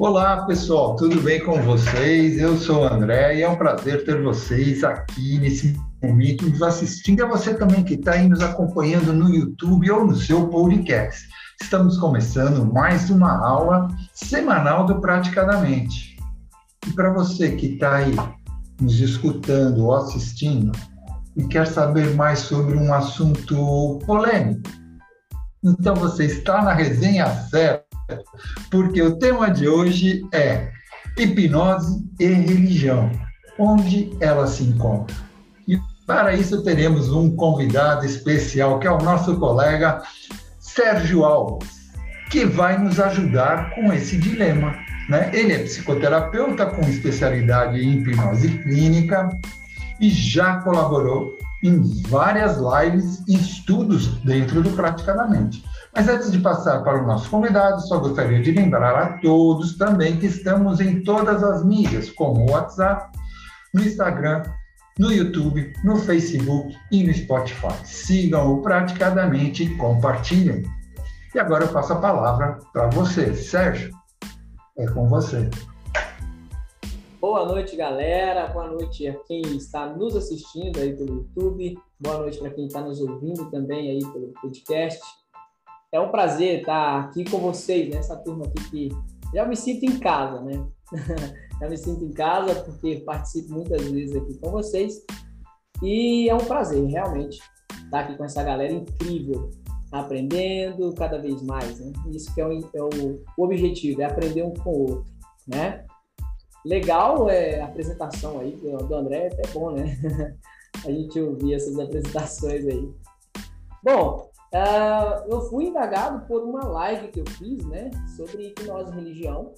Olá, pessoal, tudo bem com vocês? Eu sou o André e é um prazer ter vocês aqui nesse momento nos assistindo. E a você também que está aí nos acompanhando no YouTube ou no seu podcast. Estamos começando mais uma aula semanal do Praticadamente. E para você que está aí nos escutando ou assistindo e quer saber mais sobre um assunto polêmico, então você está na resenha certa porque o tema de hoje é hipnose e religião, onde ela se encontra. E para isso teremos um convidado especial, que é o nosso colega Sérgio Alves, que vai nos ajudar com esse dilema. Né? Ele é psicoterapeuta com especialidade em hipnose clínica e já colaborou em várias lives e estudos dentro do Praticadamente. Mas antes de passar para o nosso convidado, só gostaria de lembrar a todos também que estamos em todas as mídias, como o WhatsApp, no Instagram, no YouTube, no Facebook e no Spotify. Sigam-o praticadamente e compartilhem. E agora eu passo a palavra para você, Sérgio. É com você. Boa noite, galera. Boa noite a quem está nos assistindo aí pelo YouTube. Boa noite para quem está nos ouvindo também aí pelo podcast. É um prazer estar aqui com vocês, nessa né? turma aqui que já me sinto em casa, né? já me sinto em casa porque participo muitas vezes aqui com vocês e é um prazer realmente estar aqui com essa galera incrível, aprendendo cada vez mais, né? Isso que é o, é o, objetivo, é aprender um com o outro, né? Legal é a apresentação aí do, André, é bom, né? a gente ouvir essas apresentações aí. Bom, Uh, eu fui indagado por uma live que eu fiz, né, sobre hipnose e religião.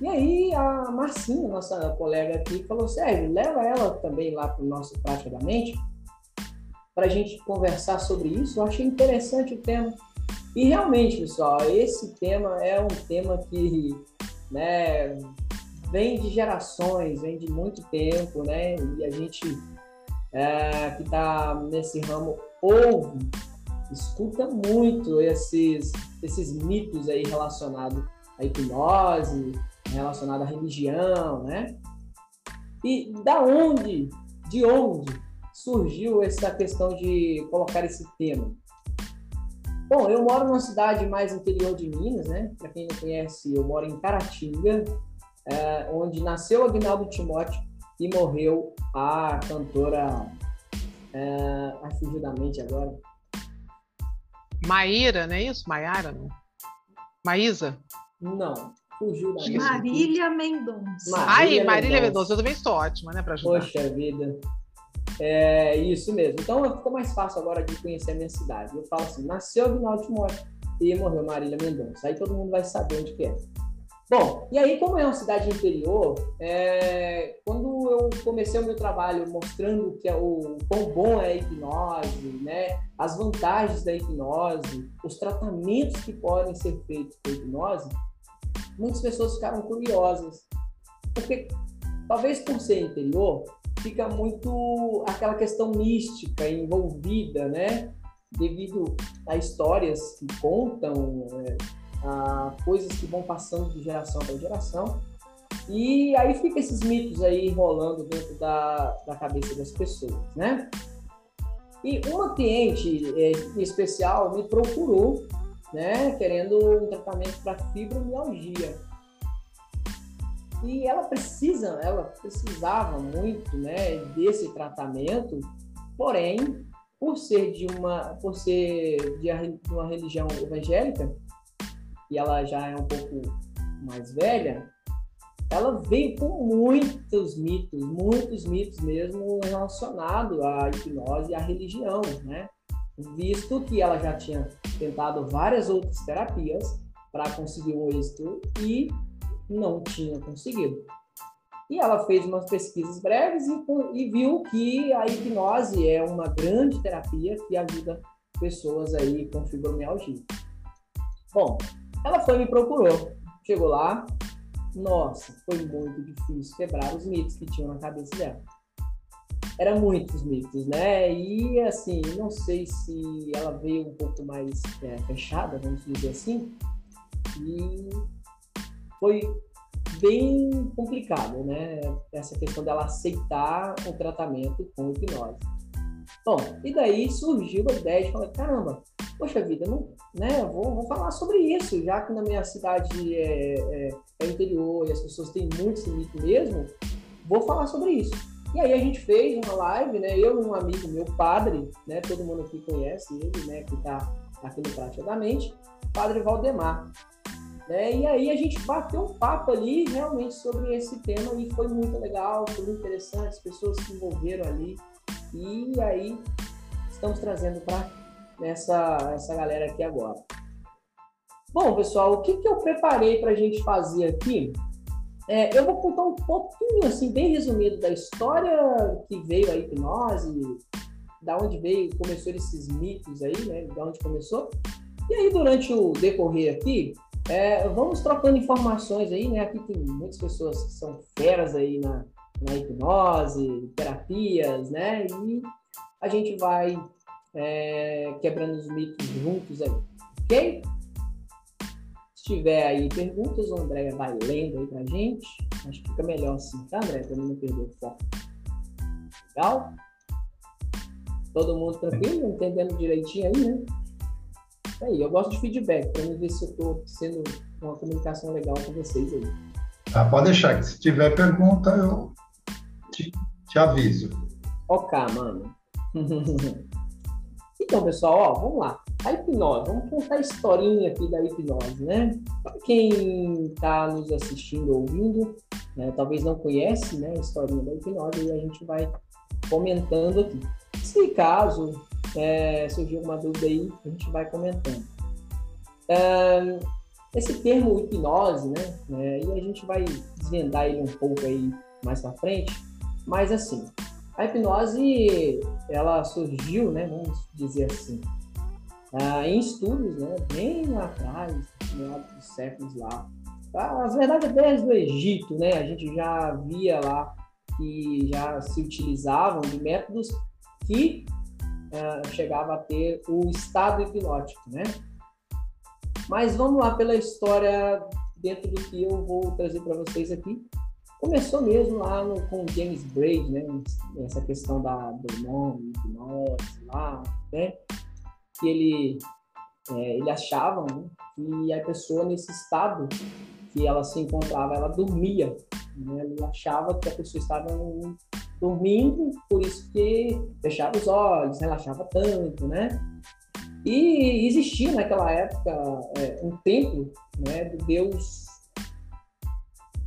E aí a Marcinha, nossa colega aqui, falou: Sérgio, leva ela também lá para o nosso Prática da Mente, para a gente conversar sobre isso. Eu achei interessante o tema. E realmente, pessoal, esse tema é um tema que né, vem de gerações, vem de muito tempo, né? E a gente é, que está nesse ramo ouve escuta muito esses, esses mitos aí relacionados à hipnose, relacionado à religião, né? E da onde, de onde surgiu essa questão de colocar esse tema? Bom, eu moro numa cidade mais interior de Minas, né? Para quem não conhece, eu moro em Caratinga, é, onde nasceu Agnaldo Timóteo e morreu a cantora. É, agora. Maíra, não é isso? Maiara? Não? Maísa? Não. Fugiu da. Marília Mendonça. Marília Ai, Marília Mendonça. Eu também estou ótima, né, para ajudar. Poxa vida. É isso mesmo. Então ficou mais fácil agora de conhecer a minha cidade. Eu falo assim: nasceu Aguinaldo Timóteo e morreu Marília Mendonça. Aí todo mundo vai saber onde que é. Bom, e aí, como é uma cidade interior, é, quando eu comecei o meu trabalho mostrando que é o quão bom é a hipnose, né, as vantagens da hipnose, os tratamentos que podem ser feitos com hipnose, muitas pessoas ficaram curiosas. Porque, talvez por ser interior, fica muito aquela questão mística envolvida, né? Devido a histórias que contam. É, coisas que vão passando de geração para geração. E aí fica esses mitos aí rolando dentro da, da cabeça das pessoas, né? E uma cliente é, em especial me procurou, né, querendo um tratamento para fibromialgia. E ela precisa, ela precisava muito, né, desse tratamento, porém, por ser de uma, por ser de uma religião evangélica, e ela já é um pouco mais velha, ela veio com muitos mitos, muitos mitos mesmo relacionados à hipnose e à religião, né? Visto que ela já tinha tentado várias outras terapias para conseguir um êxito e não tinha conseguido. E ela fez umas pesquisas breves e, e viu que a hipnose é uma grande terapia que ajuda pessoas aí com fibromialgia. Bom, ela foi me procurou. Chegou lá, nossa, foi muito difícil quebrar os mitos que tinham na cabeça dela. Eram muitos mitos, né? E assim, não sei se ela veio um pouco mais é, fechada, vamos dizer assim, e foi bem complicado, né? Essa questão dela aceitar o tratamento com hipnose. Bom, e daí surgiu a ideia de falar, caramba, poxa vida, não, né? Vou, vou falar sobre isso, já que na minha cidade é, é, é interior e as pessoas têm muito esse mesmo, vou falar sobre isso. E aí a gente fez uma live, né? Eu e um amigo meu, padre, né? Todo mundo aqui conhece ele, né? Que está aqui no Praticamente, Padre Valdemar. Né? E aí a gente bateu um papo ali realmente sobre esse tema e foi muito legal, foi muito interessante, as pessoas se envolveram ali. E aí estamos trazendo para essa, essa galera aqui agora. Bom, pessoal, o que, que eu preparei para a gente fazer aqui? É, eu vou contar um pouquinho, assim, bem resumido da história que veio a hipnose, da onde veio, começou esses mitos aí, né? Da onde começou. E aí, durante o decorrer aqui, é, vamos trocando informações aí, né? Aqui tem muitas pessoas que são feras aí na, na hipnose, terapias, né? E a gente vai é, quebrando os mitos juntos aí, ok? Se tiver aí perguntas, o André vai lendo aí pra gente. Acho que fica melhor assim, tá, André? Pra não perder o foco. Legal? Todo mundo tranquilo? Entendendo direitinho aí, né? Aí, eu gosto de feedback, para mim ver se eu estou sendo uma comunicação legal com vocês aí. Ah, pode deixar, que se tiver pergunta, eu te, te aviso. Ok, mano. então, pessoal, ó, vamos lá. A hipnose, vamos contar a historinha aqui da hipnose, né? Para quem está nos assistindo, ouvindo, né, talvez não conhece né, a historinha da hipnose, e a gente vai comentando aqui. Se caso é, surgiu alguma dúvida aí, a gente vai comentando. É, esse termo hipnose, né, é, e a gente vai desvendar ele um pouco aí mais para frente, mas assim, a hipnose, ela surgiu, né, vamos dizer assim, é, em estudos, né, bem lá atrás, meados dos séculos lá. As verdades desde o Egito, né, a gente já via lá que já se utilizavam de métodos que uh, chegava a ter o estado hipnótico, né? Mas vamos lá pela história dentro do que eu vou trazer para vocês aqui. Começou mesmo lá no, com James Braid, né? Essa questão da, do nome, hipnose lá, né? Que ele, é, ele achava né? que a pessoa nesse estado que ela se encontrava, ela dormia. Né? Ele achava que a pessoa estava dormindo, por isso que fechava os olhos, relaxava tanto, né? E existia naquela época é, um templo né, do deus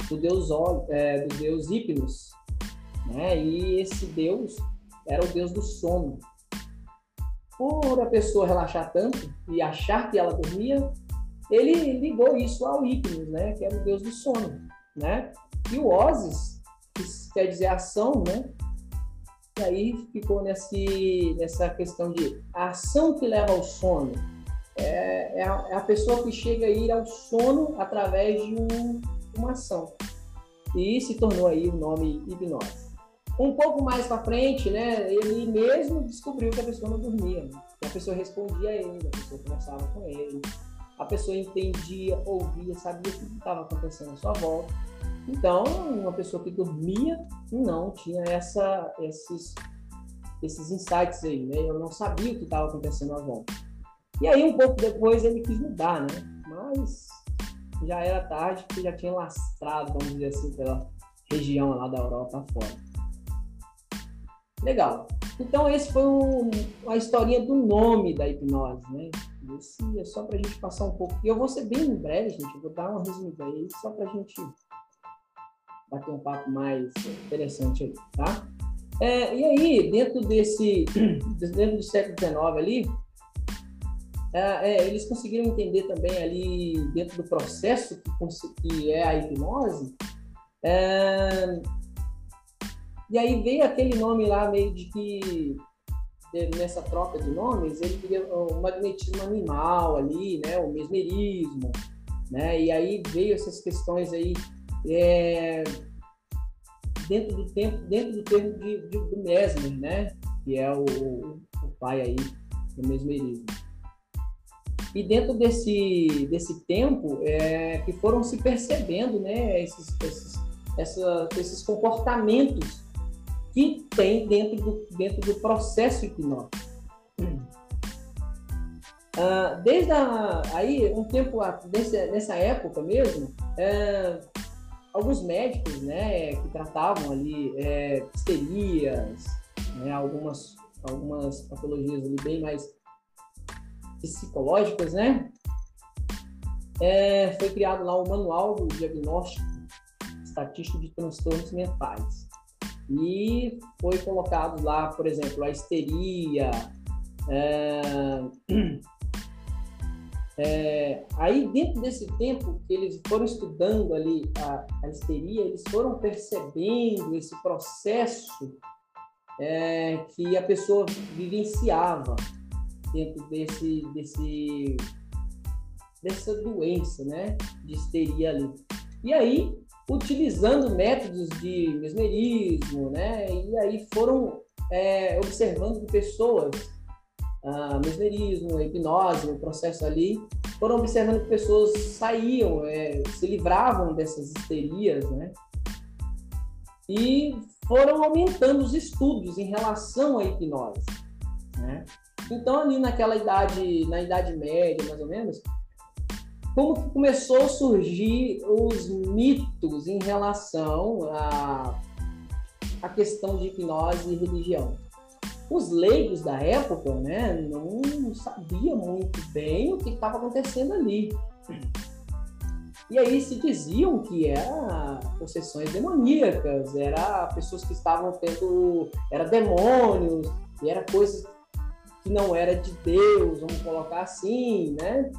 do deus é, do deus Hipnos, né? E esse deus era o deus do sono. Por a pessoa relaxar tanto e achar que ela dormia, ele ligou isso ao Hipnos, né? Que era o deus do sono, né? E o Osis que quer dizer ação, né? E aí ficou nesse, nessa questão de a ação que leva ao sono. É, é, a, é a pessoa que chega a ir ao sono através de um, uma ação. E se tornou aí o nome hipnose. Um pouco mais para frente, né, ele mesmo descobriu que a pessoa não dormia. Né? A pessoa respondia a ele, a pessoa conversava com ele, a pessoa entendia, ouvia, sabia o que estava acontecendo à sua volta então, uma pessoa que dormia não tinha essa, esses, esses insights aí, né? Eu não sabia o que estava acontecendo à volta. E aí, um pouco depois, ele quis mudar, né? Mas já era tarde, porque já tinha lastrado, vamos dizer assim, pela região lá da Europa fora. Legal. Então, esse foi um, a historinha do nome da hipnose, né? Esse é só para a gente passar um pouco. E eu vou ser bem breve, gente. Eu vou dar uma resumida aí, só para a gente bater um papo mais interessante aí, tá? É, e aí, dentro desse, dentro do século XIX ali, é, é, eles conseguiram entender também ali, dentro do processo que, que é a hipnose, é, e aí veio aquele nome lá meio de que nessa troca de nomes ele queria o magnetismo animal ali, né, o mesmerismo, né, e aí veio essas questões aí é, dentro do tempo, dentro do termo de, de, do Mesmer, né? Que é o, o pai aí do mesmerismo. E dentro desse, desse tempo é, que foram se percebendo né, esses, esses, essa, esses comportamentos que tem dentro do, dentro do processo hipnótico. Uh, desde a, aí, um tempo desse, nessa época mesmo, é, alguns médicos né, que tratavam ali é, histerias, né, algumas, algumas patologias ali bem mais psicológicas, né? É, foi criado lá o Manual do Diagnóstico Estatístico de Transtornos Mentais. E foi colocado lá, por exemplo, a histeria. É, é, aí, dentro desse tempo que eles foram estudando ali a, a histeria, eles foram percebendo esse processo é, que a pessoa vivenciava dentro desse, desse, dessa doença, né, de histeria ali. E aí, utilizando métodos de mesmerismo, né, e aí foram é, observando que pessoas, ah, mesmerismo, hipnose, o processo ali, foram observando que pessoas saíam, é, se livravam dessas histerias, né, e foram aumentando os estudos em relação à hipnose, né? Então, ali naquela idade, na idade média, mais ou menos, como que começou a surgir os mitos em relação à, à questão de hipnose e religião? Os leigos da época, né, não sabiam muito bem o que estava acontecendo ali. E aí se diziam que era possessões demoníacas, era pessoas que estavam tendo, era demônios, e era coisas que não era de Deus, vamos colocar assim, né?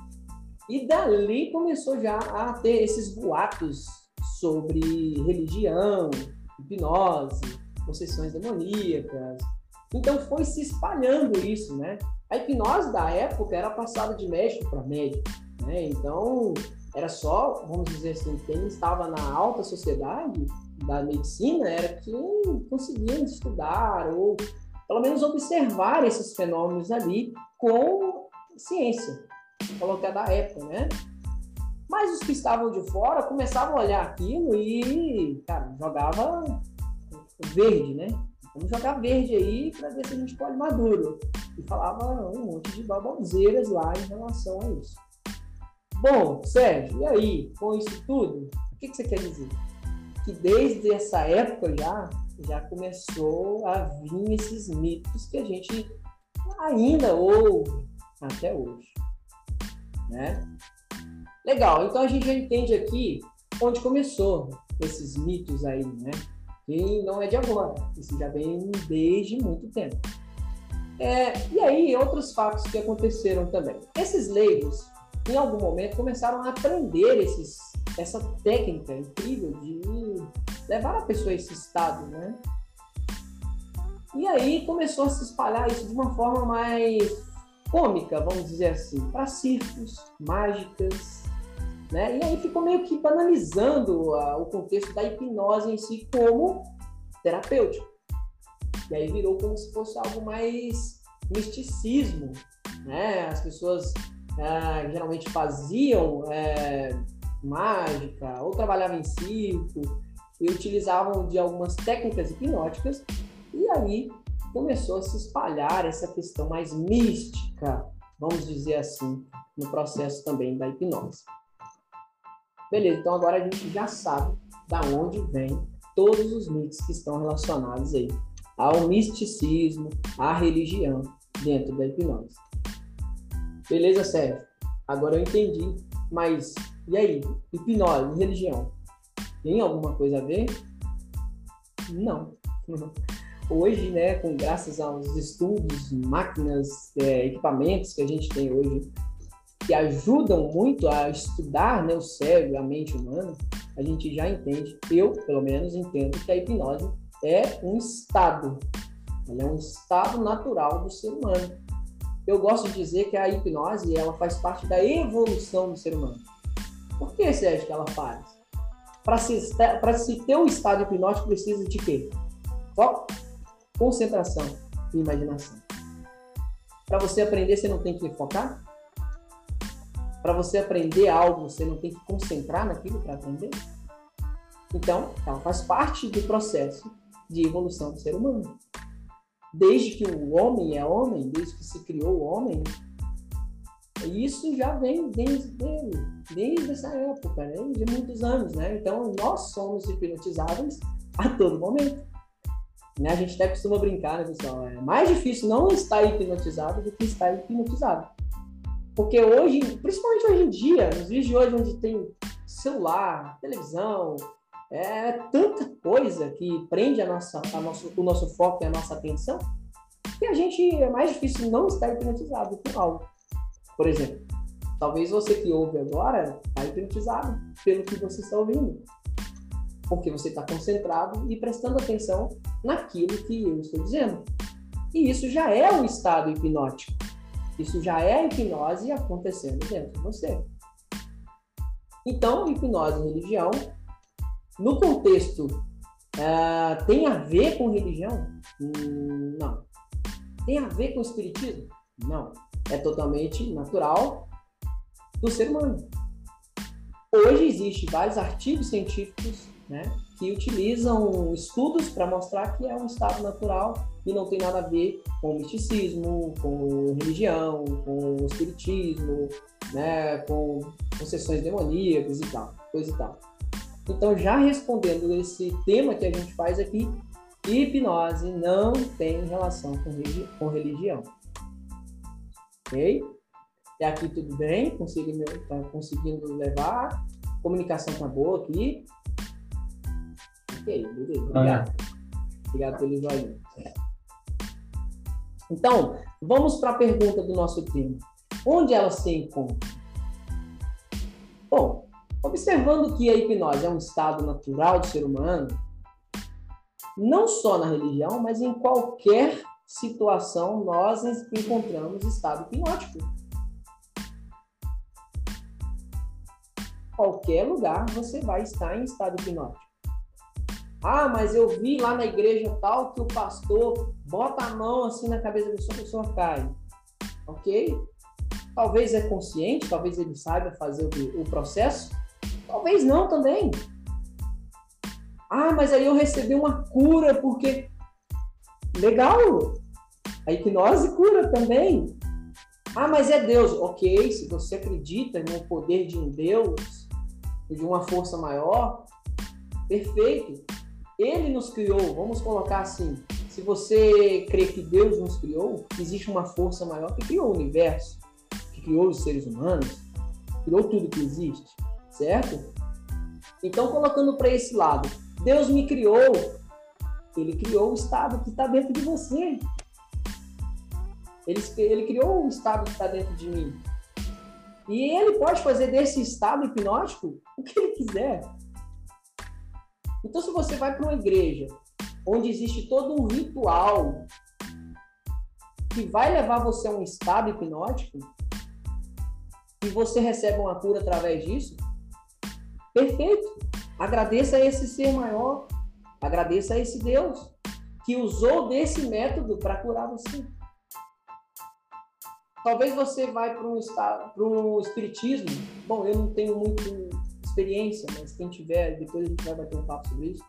E dali começou já a ter esses boatos sobre religião, hipnose, possessões demoníacas. Então foi se espalhando isso, né? A hipnose da época era passada de médico para médico, né? Então era só, vamos dizer assim, quem estava na alta sociedade da medicina era quem conseguia estudar ou pelo menos observar esses fenômenos ali com ciência, colocar da época, né? Mas os que estavam de fora começavam a olhar aquilo e, cara, jogava verde, né? Vamos jogar verde aí para ver se a gente pode maduro. E falava um monte de baboseiras lá em relação a isso. Bom, Sérgio, e aí, com isso tudo, o que, que você quer dizer? Que desde essa época já já começou a vir esses mitos que a gente ainda ouve até hoje. Né? Legal, então a gente já entende aqui onde começou esses mitos aí, né? E não é de agora, isso já vem desde muito tempo. É, e aí, outros fatos que aconteceram também. Esses leigos, em algum momento, começaram a aprender esses, essa técnica incrível de levar a pessoa a esse estado, né? E aí começou a se espalhar isso de uma forma mais cômica, vamos dizer assim, para circos, mágicas, né? E aí ficou meio que banalizando a, o contexto da hipnose em si como terapêutico. E aí virou como se fosse algo mais misticismo, né? As pessoas ah, geralmente faziam é, mágica ou trabalhavam em circo e utilizavam de algumas técnicas hipnóticas, e aí começou a se espalhar essa questão mais mística, vamos dizer assim, no processo também da hipnose. Beleza, então agora a gente já sabe da onde vem todos os mitos que estão relacionados aí ao misticismo, à religião dentro da hipnose. Beleza, Sérgio? Agora eu entendi, mas e aí? Hipnose religião? Tem alguma coisa a ver? Não. Hoje, né, com graças aos estudos, máquinas, é, equipamentos que a gente tem hoje, que ajudam muito a estudar né, o cérebro, a mente humana, a gente já entende, eu pelo menos entendo que a hipnose é um estado, ela é um estado natural do ser humano. Eu gosto de dizer que a hipnose ela faz parte da evolução do ser humano. Por que, Sérgio, que ela faz? Para se, se ter um estado hipnótico, precisa de quê? Foco, concentração e imaginação. Para você aprender, você não tem que focar? para você aprender algo, você não tem que concentrar naquilo para aprender? Então, ela faz parte do processo de evolução do ser humano. Desde que o homem é homem, desde que se criou o homem, isso já vem desde, desde, desde essa época, né? de muitos anos. Né? Então, nós somos hipnotizáveis a todo momento. Né? A gente até costuma brincar, né, pessoal? É mais difícil não estar hipnotizado do que estar hipnotizado. Porque hoje, principalmente hoje em dia, nos dias de hoje, onde tem celular, televisão, é tanta coisa que prende a nossa, a nosso, o nosso foco e a nossa atenção, que a gente é mais difícil não estar hipnotizado com algo. Por exemplo, talvez você que ouve agora está hipnotizado pelo que você está ouvindo, porque você está concentrado e prestando atenção naquilo que eu estou dizendo. E isso já é um estado hipnótico. Isso já é a hipnose acontecendo dentro de você. Então, hipnose e religião, no contexto, uh, tem a ver com religião? Hum, não. Tem a ver com espiritismo? Não. É totalmente natural do ser humano. Hoje existem vários artigos científicos né, que utilizam estudos para mostrar que é um estado natural e não tem nada a ver com misticismo, com religião, com espiritismo, né, com possessões demoníacas e tal, coisa e tal. Então, já respondendo esse tema que a gente faz aqui, hipnose não tem relação com religião. Ok? E aqui tudo bem? Consigo, tá conseguindo levar? Comunicação tá boa aqui? Ok, beleza. Obrigado. Obrigado pelo joinha. Então, vamos para a pergunta do nosso tema. Onde ela se encontra? Bom, observando que a hipnose é um estado natural do ser humano, não só na religião, mas em qualquer situação nós encontramos estado hipnótico. Qualquer lugar você vai estar em estado hipnótico. Ah, mas eu vi lá na igreja tal que o pastor bota a mão assim na cabeça da pessoa, a pessoa cai. Ok? Talvez é consciente, talvez ele saiba fazer o, o processo, talvez não também. Ah, mas aí eu recebi uma cura porque. Legal! A hipnose cura também. Ah, mas é Deus. Ok, se você acredita no poder de um Deus, de uma força maior, perfeito. Ele nos criou, vamos colocar assim. Se você crê que Deus nos criou, existe uma força maior que criou o universo, que criou os seres humanos, criou tudo que existe, certo? Então, colocando para esse lado, Deus me criou, ele criou o estado que está dentro de você. Ele, ele criou o estado que está dentro de mim. E ele pode fazer desse estado hipnótico o que ele quiser. Então, se você vai para uma igreja onde existe todo um ritual que vai levar você a um estado hipnótico e você recebe uma cura através disso, perfeito. Agradeça a esse ser maior, agradeça a esse Deus que usou desse método para curar você. Talvez você vai para um estado, para um espiritismo. Bom, eu não tenho muito experiência, mas quem tiver, depois a gente vai bater um papo sobre isso.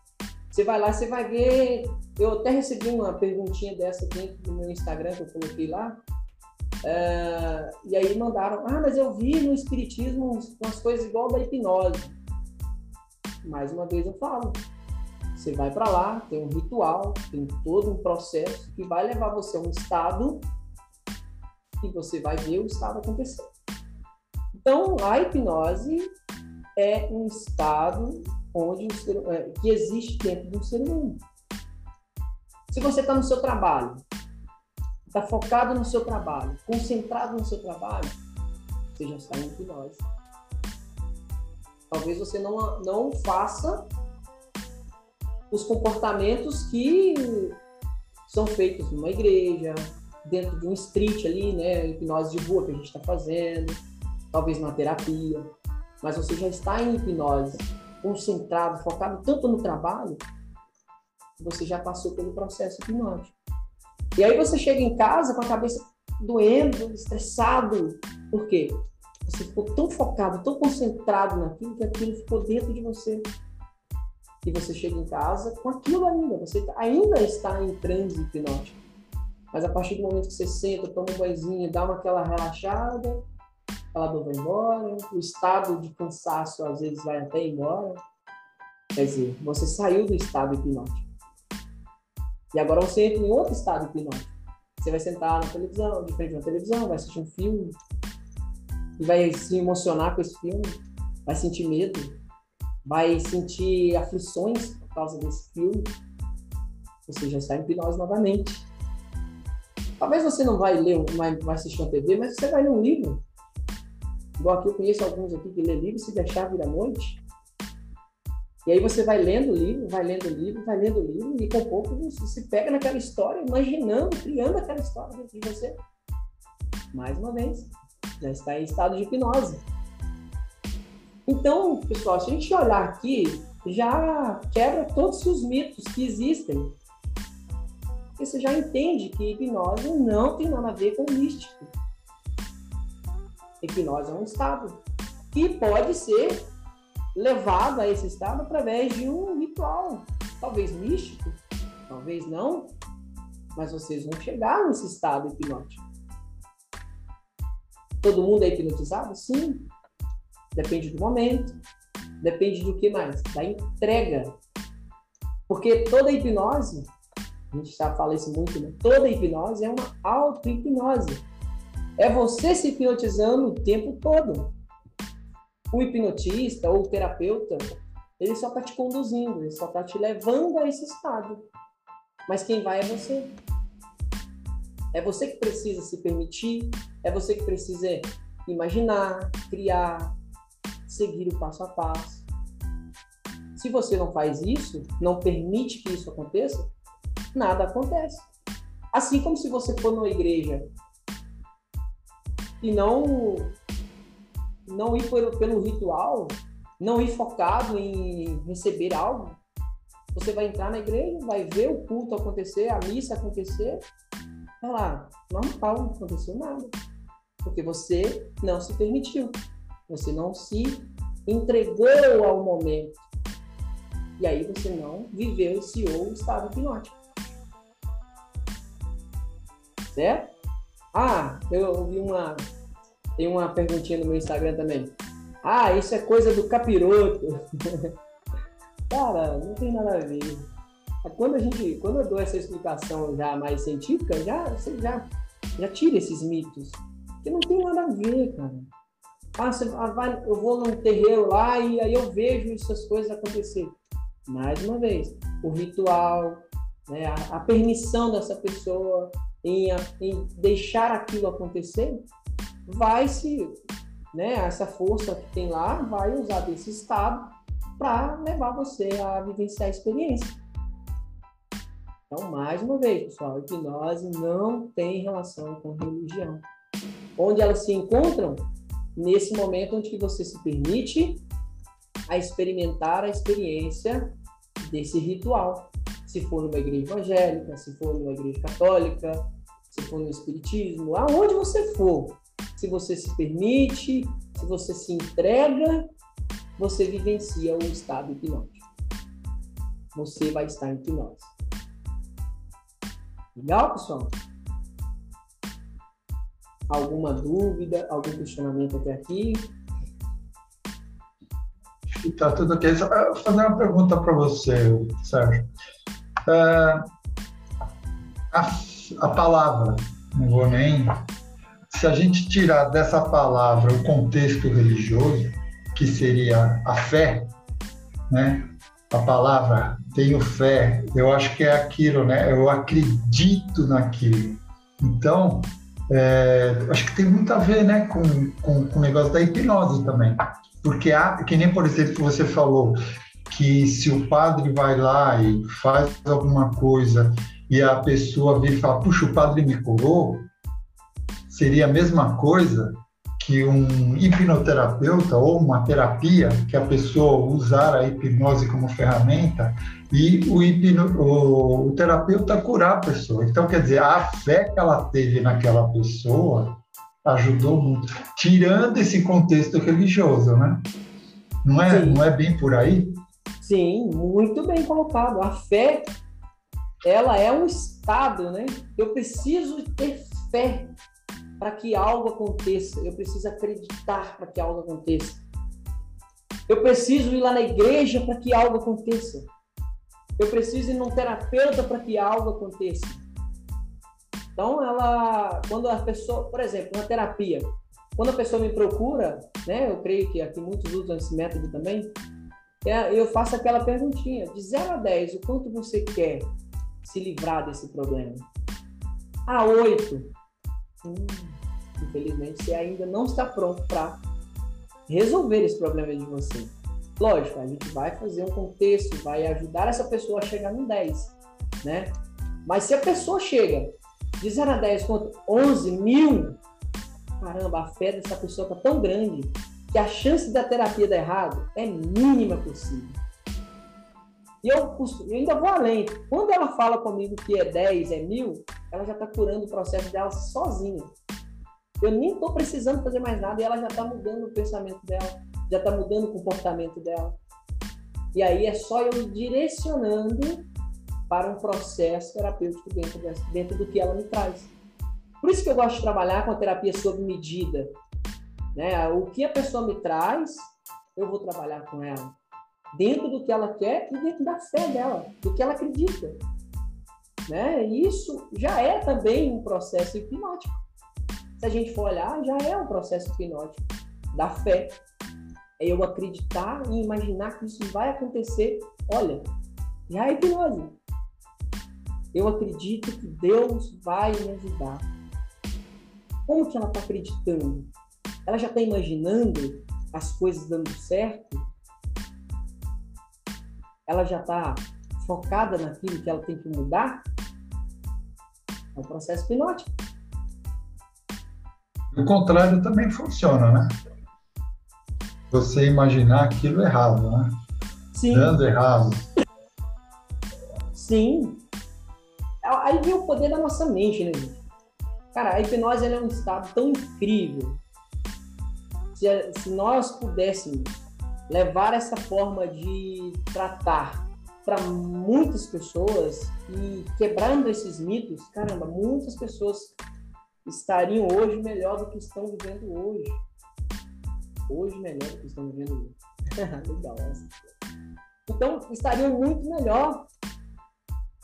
Você vai lá, você vai ver. Eu até recebi uma perguntinha dessa dentro do meu Instagram que eu coloquei lá. Uh, e aí mandaram, ah, mas eu vi no Espiritismo umas coisas igual da hipnose. Mais uma vez eu falo. Você vai para lá, tem um ritual, tem todo um processo que vai levar você a um estado e você vai ver o estado acontecer. Então, a hipnose é um estado onde um ser, é, que existe dentro do ser humano. Se você está no seu trabalho, está focado no seu trabalho, concentrado no seu trabalho, você já está em hipnose. Talvez você não, não faça os comportamentos que são feitos numa igreja, dentro de um street ali, né, hipnose de rua que a gente está fazendo, talvez na terapia mas você já está em hipnose, concentrado, focado tanto no trabalho, você já passou pelo processo hipnótico. E aí você chega em casa com a cabeça doendo, estressado. Por quê? Você ficou tão focado, tão concentrado naquilo que aquilo ficou dentro de você. E você chega em casa com aquilo ainda. Você ainda está em transe hipnótico. Mas a partir do momento que você senta, toma um banhozinho, dá uma aquela relaxada, aquela dor vai embora, o estado de cansaço às vezes vai até embora. Quer dizer, você saiu do estado hipnótico. E agora você entra em outro estado hipnótico. Você vai sentar na televisão, de frente à televisão, vai assistir um filme, e vai se emocionar com esse filme, vai sentir medo, vai sentir aflições por causa desse filme. Você já está em hipnose novamente. Talvez você não vai ler, vai, assistir uma TV, mas você vai ler um livro. Igual aqui eu conheço alguns aqui que lê livro se deixar vir à noite. E aí você vai lendo o livro, vai lendo o livro, vai lendo o livro, e com pouco você se pega naquela história, imaginando, criando aquela história dentro de você. Mais uma vez, já está em estado de hipnose. Então, pessoal, se a gente olhar aqui, já quebra todos os mitos que existem. Porque você já entende que hipnose não tem nada a ver com místico. Hipnose é um estado que pode ser levado a esse estado através de um ritual, talvez místico, talvez não, mas vocês vão chegar nesse estado hipnótico. Todo mundo é hipnotizado? Sim. Depende do momento, depende do que mais? Da entrega. Porque toda hipnose, a gente já fala isso muito, né? Toda hipnose é uma auto-hipnose. É você se hipnotizando o tempo todo o hipnotista ou o terapeuta, ele só está te conduzindo, ele só está te levando a esse estado. Mas quem vai é você. É você que precisa se permitir, é você que precisa imaginar, criar, seguir o passo a passo. Se você não faz isso, não permite que isso aconteça, nada acontece. Assim como se você for numa igreja e não não ir pelo, pelo ritual, não ir focado em receber algo. Você vai entrar na igreja, vai ver o culto acontecer, a missa acontecer, vai lá, normal, não aconteceu nada. Porque você não se permitiu. Você não se entregou ao momento. E aí você não viveu esse ou estado hipnótico. Certo? Ah, eu ouvi uma, tem uma perguntinha no meu Instagram também. Ah, isso é coisa do capiroto. Cara, não tem nada a ver. Quando a gente, quando eu dou essa explicação já mais científica, já você já já tira esses mitos, que não tem nada a ver, cara. Ah, eu vou num terreiro lá e aí eu vejo essas coisas acontecer. Mais uma vez, o ritual, né, a, a permissão dessa pessoa em, em deixar aquilo acontecer vai se, né, essa força que tem lá vai usar desse estado para levar você a vivenciar a experiência. Então, mais uma vez, pessoal, hipnose não tem relação com religião. Onde elas se encontram? Nesse momento onde você se permite a experimentar a experiência desse ritual. Se for numa igreja evangélica, se for numa igreja católica, se for no espiritismo, aonde você for, se você se permite, se você se entrega, você vivencia o estado hipnótico. Você vai estar em hipnose. Legal, pessoal? Alguma dúvida, algum questionamento até aqui? Está tudo ok. Só vou fazer uma pergunta para você, Sérgio. Uh, a, a palavra, não vou nem se a gente tirar dessa palavra o contexto religioso, que seria a fé, né? A palavra tenho fé, eu acho que é aquilo, né? Eu acredito naquilo. Então, é, acho que tem muito a ver, né, com, com, com o negócio da hipnose também. Porque há, que nem, por exemplo, você falou, que se o padre vai lá e faz alguma coisa e a pessoa vem e fala, puxa, o padre me curou, seria a mesma coisa que um hipnoterapeuta ou uma terapia que a pessoa usar a hipnose como ferramenta e o, hipno, o, o, terapeuta curar a pessoa. Então, quer dizer, a fé que ela teve naquela pessoa ajudou muito. Tirando esse contexto religioso, né? Não é, não é bem por aí? Sim, muito bem colocado. A fé, ela é um estado, né? Eu preciso ter fé para que algo aconteça. Eu preciso acreditar para que algo aconteça. Eu preciso ir lá na igreja para que algo aconteça. Eu preciso ir num terapeuta para que algo aconteça. Então, ela, quando a pessoa, por exemplo, na terapia, quando a pessoa me procura, né, eu creio que aqui muitos usam esse método também, é, eu faço aquela perguntinha, de 0 a 10, o quanto você quer se livrar desse problema? A 8. Hum, infelizmente, você ainda não está pronto para resolver esse problema de você. Lógico, a gente vai fazer um contexto, vai ajudar essa pessoa a chegar no 10, né? Mas se a pessoa chega de 0 a 10 quanto 11 mil, caramba, a fé dessa pessoa está tão grande que a chance da terapia dar errado é mínima possível. E eu, eu, ainda vou além. Quando ela fala comigo que é 10, é mil, ela já está curando o processo dela sozinha. Eu nem estou precisando fazer mais nada e ela já está mudando o pensamento dela, já está mudando o comportamento dela. E aí é só eu direcionando para um processo terapêutico dentro, dentro do que ela me traz. Por isso que eu gosto de trabalhar com a terapia sob medida. Né? O que a pessoa me traz, eu vou trabalhar com ela. Dentro do que ela quer e dentro da fé dela, do que ela acredita. Né? Isso já é também um processo hipnótico. Se a gente for olhar, já é um processo hipnótico da fé. É eu acreditar e imaginar que isso vai acontecer. Olha, já é hipnose. Eu acredito que Deus vai me ajudar. Como que ela está acreditando? Ela já está imaginando as coisas dando certo? Ela já está focada naquilo que ela tem que mudar? É um processo hipnótico. O contrário também funciona, né? Você imaginar aquilo errado, né? Sim. Dando errado. Sim. Aí vem o poder da nossa mente, né, gente? Cara, a hipnose é um estado tão incrível. Se, se nós pudéssemos levar essa forma de tratar para muitas pessoas e quebrando esses mitos, caramba, muitas pessoas estariam hoje melhor do que estão vivendo hoje. Hoje melhor do que estão vivendo hoje. Legal essa. Então, estariam muito melhor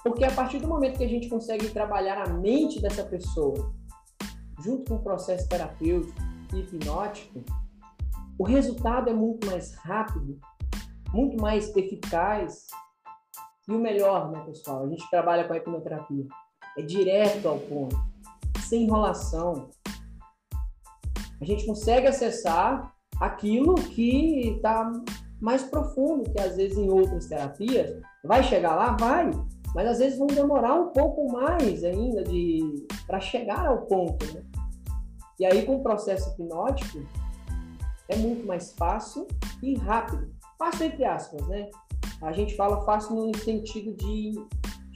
porque a partir do momento que a gente consegue trabalhar a mente dessa pessoa, junto com o processo terapêutico e hipnótico, o resultado é muito mais rápido, muito mais eficaz. E o melhor, né, pessoal? A gente trabalha com a hipnoterapia. É direto ao ponto, sem enrolação. A gente consegue acessar aquilo que está mais profundo, que às vezes em outras terapias vai chegar lá, vai, mas às vezes vão demorar um pouco mais ainda de para chegar ao ponto, né? E aí com o processo hipnótico é muito mais fácil e rápido. Fácil entre aspas, né? A gente fala fácil no sentido de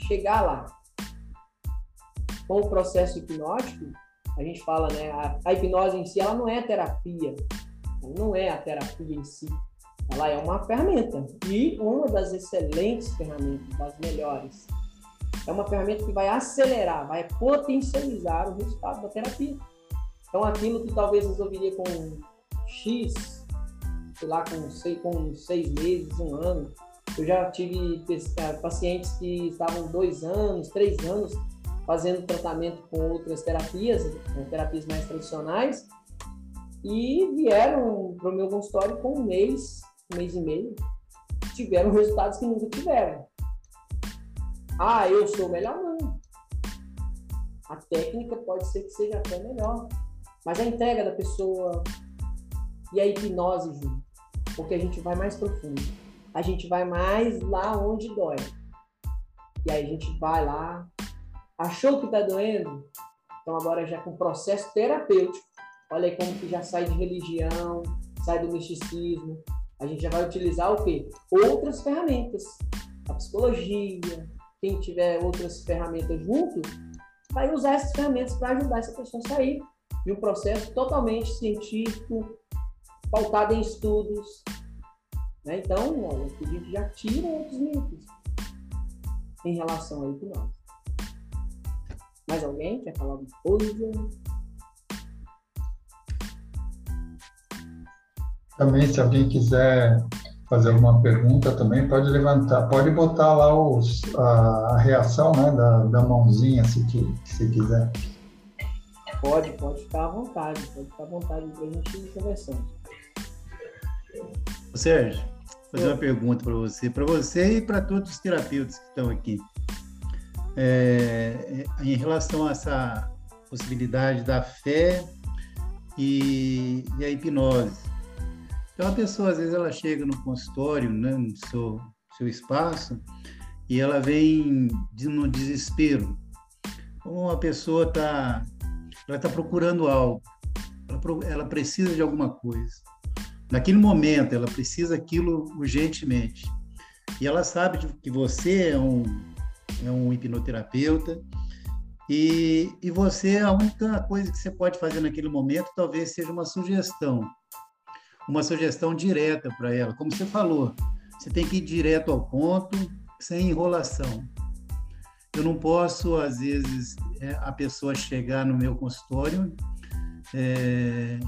chegar lá. Com o processo hipnótico, a gente fala, né? A, a hipnose em si, ela não é terapia. Ela não é a terapia em si ela é uma ferramenta e uma das excelentes ferramentas, das melhores. É uma ferramenta que vai acelerar, vai potencializar o resultado da terapia. Então, aquilo que talvez resolveria com X, sei lá, com seis, com seis meses, um ano. Eu já tive eh, pacientes que estavam dois anos, três anos fazendo tratamento com outras terapias, né, terapias mais tradicionais, e vieram para o meu consultório com um mês um mês e meio, tiveram resultados que nunca tiveram. Ah, eu sou melhor? Não. A técnica pode ser que seja até melhor, mas a entrega da pessoa e a hipnose junto, porque a gente vai mais profundo. A gente vai mais lá onde dói. E aí a gente vai lá, achou que está doendo? Então agora já com processo terapêutico, olha aí como que já sai de religião, sai do misticismo, a gente já vai utilizar o quê? Outras ferramentas. A psicologia, quem tiver outras ferramentas junto, vai usar essas ferramentas para ajudar essa pessoa a sair de um processo totalmente científico, pautado em estudos. Né? Então, olha, a gente já tira outros mitos em relação à hipnose. Mais alguém quer falar alguma coisa? Também, se alguém quiser fazer alguma pergunta também, pode levantar, pode botar lá os, a, a reação né, da, da mãozinha, se, se quiser. Pode, pode ficar à vontade, pode ficar à vontade para a gente ir conversando. Sérgio, vou fazer uma pergunta para você, para você e para todos os terapeutas que estão aqui. É, em relação a essa possibilidade da fé e, e a hipnose. Então, a pessoa, às vezes, ela chega no consultório, né, no seu, seu espaço, e ela vem no desespero. Como uma pessoa está ela tá procurando algo, ela, ela precisa de alguma coisa. Naquele momento, ela precisa aquilo urgentemente. E ela sabe que você é um, é um hipnoterapeuta, e, e você, a única coisa que você pode fazer naquele momento talvez seja uma sugestão uma sugestão direta para ela. Como você falou, você tem que ir direto ao ponto, sem enrolação. Eu não posso, às vezes, é, a pessoa chegar no meu consultório. É,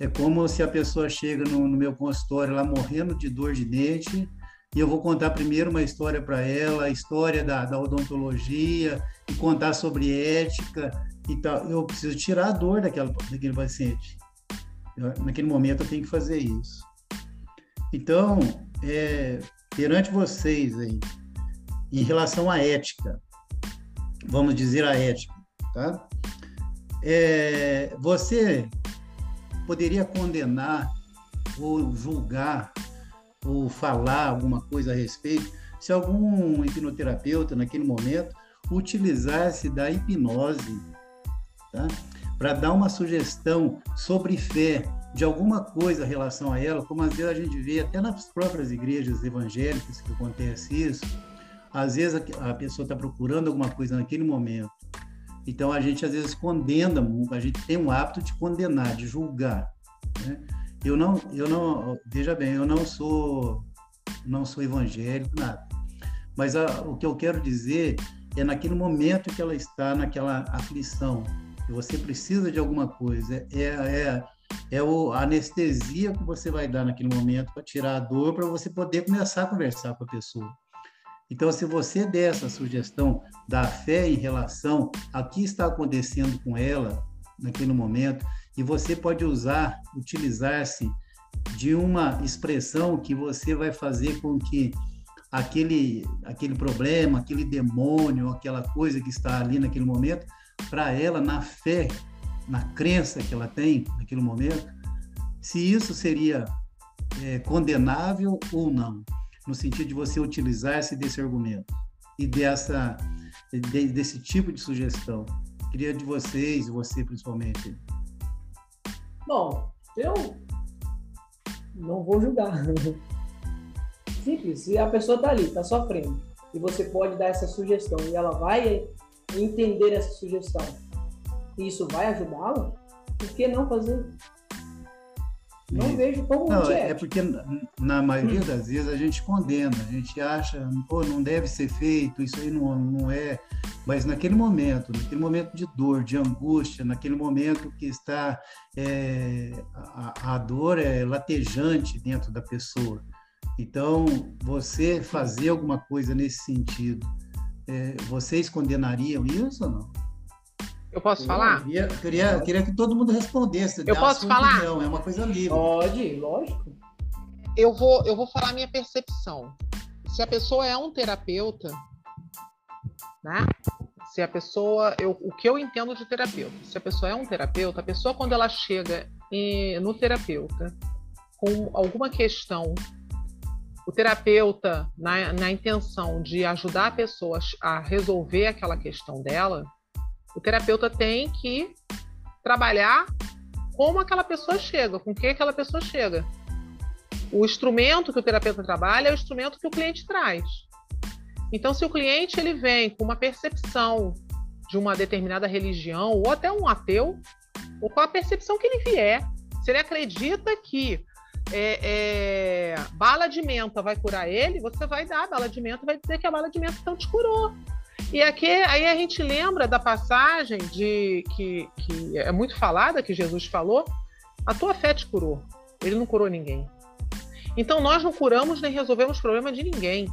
é como se a pessoa chega no, no, meu consultório lá morrendo de dor de dente e eu vou contar primeiro uma história para ela, a história da, da, odontologia e contar sobre ética e tal. Eu preciso tirar a dor daquela, daquele paciente naquele momento eu tenho que fazer isso. Então, é, perante vocês aí, em relação à ética, vamos dizer a ética, tá? É, você poderia condenar ou julgar ou falar alguma coisa a respeito se algum hipnoterapeuta naquele momento utilizasse da hipnose, tá? para dar uma sugestão sobre fé, de alguma coisa em relação a ela, como às vezes a gente vê até nas próprias igrejas evangélicas que acontece isso, às vezes a, pessoa está procurando alguma coisa naquele momento. Então a gente às vezes condena, a gente tem um hábito de condenar, de julgar. Né? Eu não, eu não, veja bem, eu não sou, não sou evangélico nada. Mas a, o que eu quero dizer é naquele momento que ela está naquela aflição, que você precisa de alguma coisa. É, é, é o, a anestesia que você vai dar naquele momento para tirar a dor, para você poder começar a conversar com a pessoa. Então, se você der essa sugestão da fé em relação ao que está acontecendo com ela naquele momento, e você pode usar, utilizar-se de uma expressão que você vai fazer com que aquele, aquele problema, aquele demônio, aquela coisa que está ali naquele momento, para ela, na fé, na crença que ela tem naquele momento, se isso seria é, condenável ou não, no sentido de você utilizar-se desse argumento e dessa, de, desse tipo de sugestão. Queria de vocês, você principalmente. Bom, eu não vou julgar. Simples, se a pessoa está ali, está sofrendo, e você pode dar essa sugestão e ela vai entender essa sugestão e isso vai ajudá-la, por que não fazer? Não é. vejo como não, é porque na maioria das vezes a gente condena, a gente acha, pô, não deve ser feito, isso aí não, não é. Mas naquele momento, naquele momento de dor, de angústia, naquele momento que está é, a, a dor é latejante dentro da pessoa. Então, você fazer alguma coisa nesse sentido, é, vocês condenariam isso ou não? Eu posso eu falar? Queria, eu queria, eu queria que todo mundo respondesse. Eu posso falar? Opinião, é uma coisa livre. Pode, lógico. Eu vou, eu vou falar minha percepção. Se a pessoa é um terapeuta, né? Se a pessoa, eu, o que eu entendo de terapeuta, se a pessoa é um terapeuta, a pessoa quando ela chega em, no terapeuta com alguma questão o terapeuta, na, na intenção de ajudar a pessoa a resolver aquela questão dela, o terapeuta tem que trabalhar como aquela pessoa chega, com que aquela pessoa chega. O instrumento que o terapeuta trabalha é o instrumento que o cliente traz. Então, se o cliente ele vem com uma percepção de uma determinada religião ou até um ateu, ou qual a percepção que ele vier. Se ele acredita que é, é, bala de menta vai curar ele, você vai dar bala de menta, vai dizer que a bala de menta então te curou. E aqui, aí a gente lembra da passagem de que, que é muito falada, que Jesus falou, a tua fé te curou. Ele não curou ninguém. Então nós não curamos nem resolvemos problema de ninguém.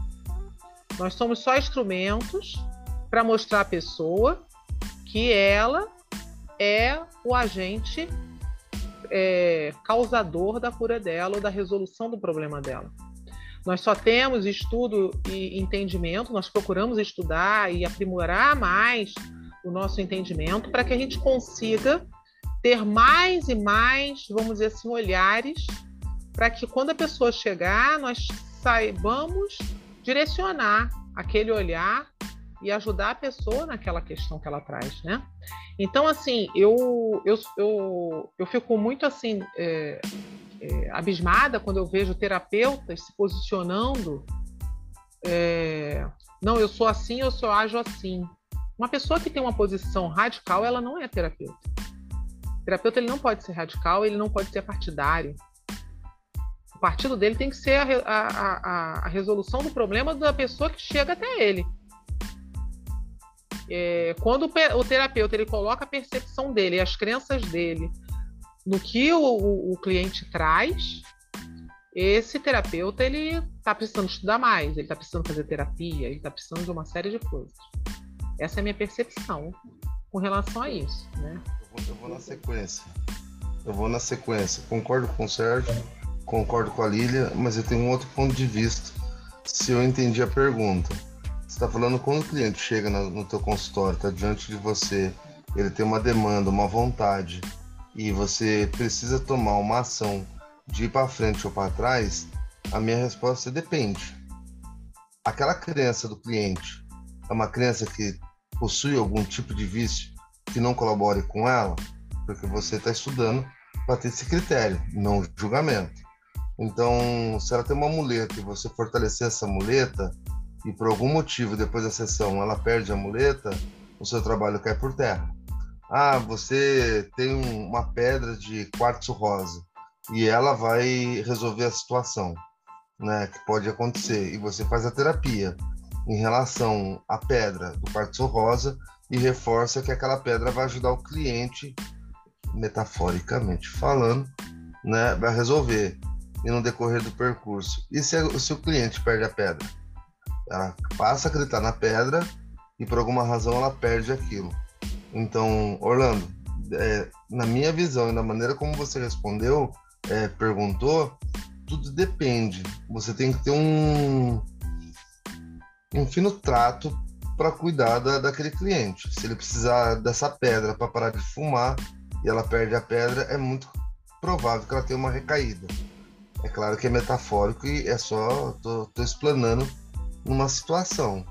Nós somos só instrumentos para mostrar à pessoa que ela é o agente é, causador da cura dela ou da resolução do problema dela. Nós só temos estudo e entendimento, nós procuramos estudar e aprimorar mais o nosso entendimento para que a gente consiga ter mais e mais, vamos dizer assim, olhares para que quando a pessoa chegar, nós saibamos direcionar aquele olhar e ajudar a pessoa naquela questão que ela traz, né? Então, assim, eu, eu, eu, eu fico muito, assim, é, é, abismada quando eu vejo terapeutas se posicionando é, não, eu sou assim, eu só ajo assim. Uma pessoa que tem uma posição radical, ela não é terapeuta. O terapeuta ele não pode ser radical, ele não pode ser partidário. O partido dele tem que ser a, a, a, a resolução do problema da pessoa que chega até ele. É, quando o, o, terapeuta ele coloca a percepção dele, as crenças dele no que o, o, o cliente traz, esse terapeuta ele está precisando estudar mais, ele está precisando fazer terapia, ele está precisando de uma série de coisas. Essa é a minha percepção com relação a isso, né? Eu vou, eu vou na sequência. Eu vou na sequência. Concordo com o Sérgio, concordo com a Lília, mas eu tenho um outro ponto de vista. Se eu entendi a pergunta, você está falando quando o cliente chega no, no teu consultório, está diante de você, ele tem uma demanda, uma vontade, e você precisa tomar uma ação de ir para frente ou para trás, a minha resposta é depende. Aquela crença do cliente é uma crença que possui algum tipo de vício que não colabore com ela, porque você está estudando para ter esse critério, não julgamento. Então, se ela tem uma muleta e você fortalecer essa muleta, e por algum motivo depois da sessão ela perde a muleta, o seu trabalho cai por terra. Ah, você tem uma pedra de quartzo rosa e ela vai resolver a situação, né? Que pode acontecer e você faz a terapia em relação à pedra do quartzo rosa e reforça que aquela pedra vai ajudar o cliente, metaforicamente falando, né? Vai resolver e no decorrer do percurso. E se, se o cliente perde a pedra? Ela passa a acreditar na pedra e por alguma razão ela perde aquilo. Então, Orlando, é, na minha visão e na maneira como você respondeu, é, perguntou, tudo depende. Você tem que ter um, um fino trato para cuidar da, daquele cliente. Se ele precisar dessa pedra para parar de fumar e ela perde a pedra, é muito provável que ela tenha uma recaída. É claro que é metafórico e é só tô, tô explanando numa situação.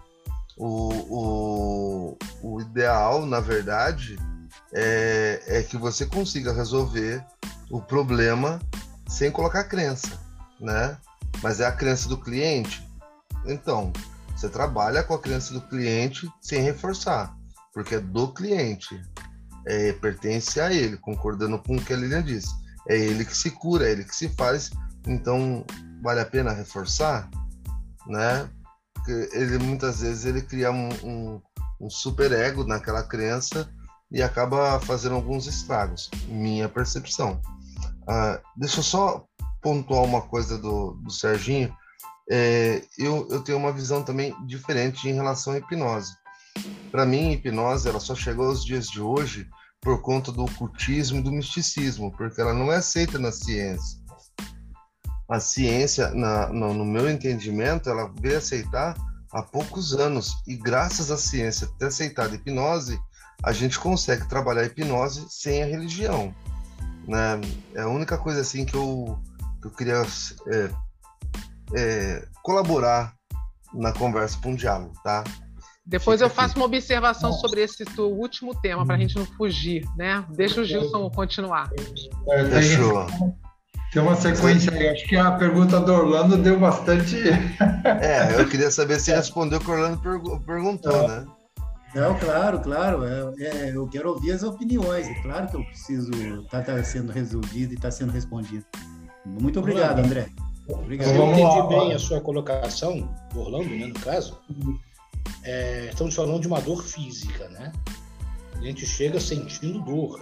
O, o, o ideal, na verdade, é, é que você consiga resolver o problema sem colocar crença, né? Mas é a crença do cliente. Então, você trabalha com a crença do cliente sem reforçar, porque é do cliente, é, pertence a ele, concordando com o que a Lilian disse. É ele que se cura, é ele que se faz. Então, vale a pena reforçar, né? Porque ele muitas vezes ele cria um, um, um super ego naquela crença e acaba fazendo alguns estragos, minha percepção. Uh, deixa eu só pontuar uma coisa do, do Serginho. É, eu, eu tenho uma visão também diferente em relação à hipnose. Para mim, a hipnose ela só chegou aos dias de hoje por conta do ocultismo e do misticismo, porque ela não é aceita na ciência a ciência, na, no, no, meu entendimento, ela veio aceitar há poucos anos. E graças à ciência ter aceitado a hipnose, a gente consegue trabalhar a hipnose sem a religião. Né? É a única coisa assim que eu, que eu queria é, é, colaborar na conversa com um diálogo, tá? Depois Fica eu faço aqui. uma observação sobre esse último tema, para a gente não fugir, né? Deixa o Gilson continuar. Fechou. Tem uma sequência aí. Acho que a pergunta do Orlando deu bastante. É, eu queria saber se respondeu o que o Orlando perguntou, né? Não, claro, claro. É, é, eu quero ouvir as opiniões. É claro que eu preciso estar tá, tá sendo resolvido e estar tá sendo respondido. Muito obrigado, André. Obrigado. Eu entendi bem a sua colocação, Orlando, né, no caso. É, estamos falando de uma dor física, né? A gente chega sentindo dor.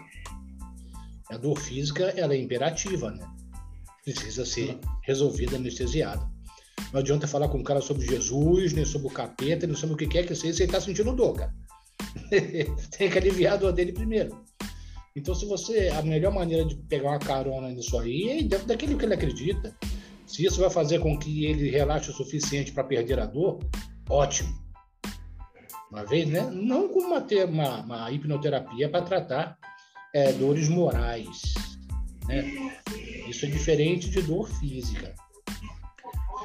A dor física ela é imperativa, né? Precisa ser resolvida, anestesiada. Não adianta falar com o cara sobre Jesus, nem sobre o capeta, nem sobre o que quer que seja, se ele está sentindo dor, cara. Tem que aliviar a dor dele primeiro. Então, se você. A melhor maneira de pegar uma carona nisso aí é dentro daquilo que ele acredita. Se isso vai fazer com que ele relaxe o suficiente para perder a dor, ótimo. Uma vez, né? Não como uma, uma, uma hipnoterapia para tratar é, dores morais. Né? Isso é diferente de dor física.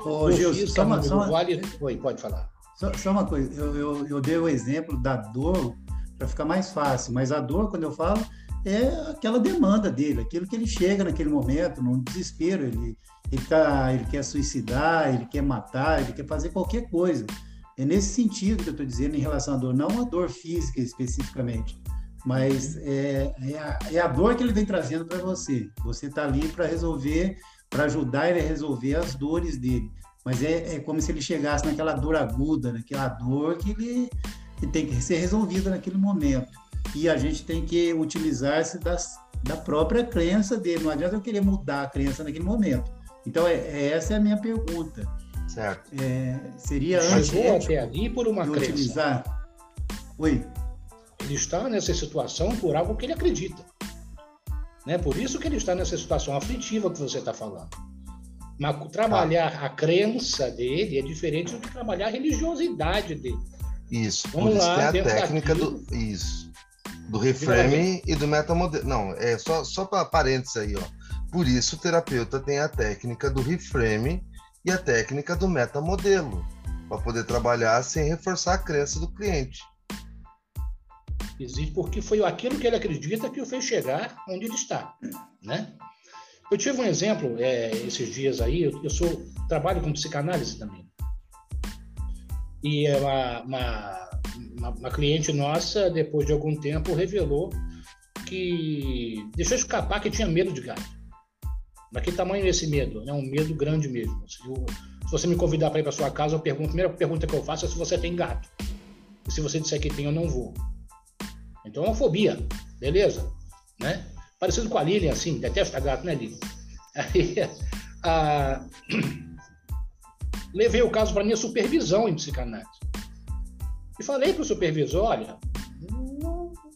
Ô, Gilson, só uma, só uma... Vale... Oi, pode falar. Só, só uma coisa, eu, eu, eu, dei o exemplo da dor para ficar mais fácil, mas a dor, quando eu falo, é aquela demanda dele, aquilo que ele chega naquele momento, no desespero, ele, ele, tá, ele quer suicidar, ele quer matar, ele quer fazer qualquer coisa. É nesse sentido que eu estou dizendo em relação à dor, não a dor física especificamente, mas é, é, a, é a dor que ele vem trazendo para você. Você está ali para resolver para ajudar ele a resolver as dores dele. Mas é, é como se ele chegasse naquela dor aguda, naquela dor que ele que tem que ser resolvida naquele momento. E a gente tem que utilizar-se das, da própria crença dele. Não adianta eu querer mudar a crença naquele momento. Então, é, é essa é a minha pergunta. Certo. É, seria antes até ali por uma crença. utilizar. Oi. Ele está nessa situação por algo que ele acredita. Né? Por isso que ele está nessa situação aflitiva que você está falando. Mas trabalhar ah. a crença dele é diferente do que trabalhar a religiosidade dele. Isso, Vamos por lá, tem a técnica daquilo... do. Isso. Do reframe e do metamodelo. Não, é só, só para parênteses aí, ó. Por isso o terapeuta tem a técnica do reframe e a técnica do metamodelo, para poder trabalhar sem reforçar a crença do cliente. Existe porque foi aquilo que ele acredita que o fez chegar onde ele está, né? Eu tive um exemplo é, esses dias aí. Eu, eu, sou trabalho com psicanálise também e uma, uma, uma, uma cliente nossa depois de algum tempo revelou que deixou escapar que tinha medo de gato. Mas que tamanho é esse medo? É um medo grande mesmo. Se, eu, se você me convidar para ir para sua casa, pergunto, a primeira pergunta que eu faço é se você tem gato. E se você disser que tem, eu não vou. Então é uma fobia, beleza? Né? Parecido com a Lilian, assim, detesta gato, né, Lilian? A... levei o caso para minha supervisão em psicanálise. E falei para o supervisor, olha,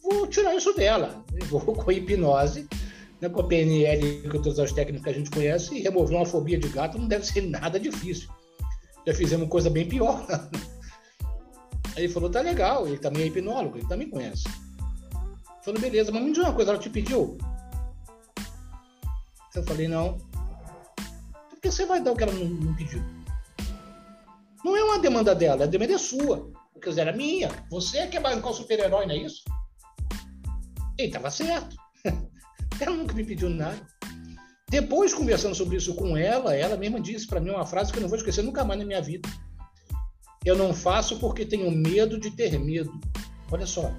vou tirar isso dela. Vou com hipnose, né, com a PNL, com todas as técnicas que a gente conhece, e remover uma fobia de gato não deve ser nada difícil. Já fizemos coisa bem pior. Aí ele falou, tá legal, ele também é hipnólogo, ele também conhece. Falei, beleza, mas me diz uma coisa, ela te pediu? Eu falei, não. Por que você vai dar o que ela não, não pediu? Não é uma demanda dela, a demanda é sua. Quer dizer, é minha. Você é que é bancar o super-herói, não é isso? E estava certo. ela nunca me pediu nada. Depois, conversando sobre isso com ela, ela mesma disse para mim uma frase que eu não vou esquecer nunca mais na minha vida. Eu não faço porque tenho medo de ter medo. Olha só,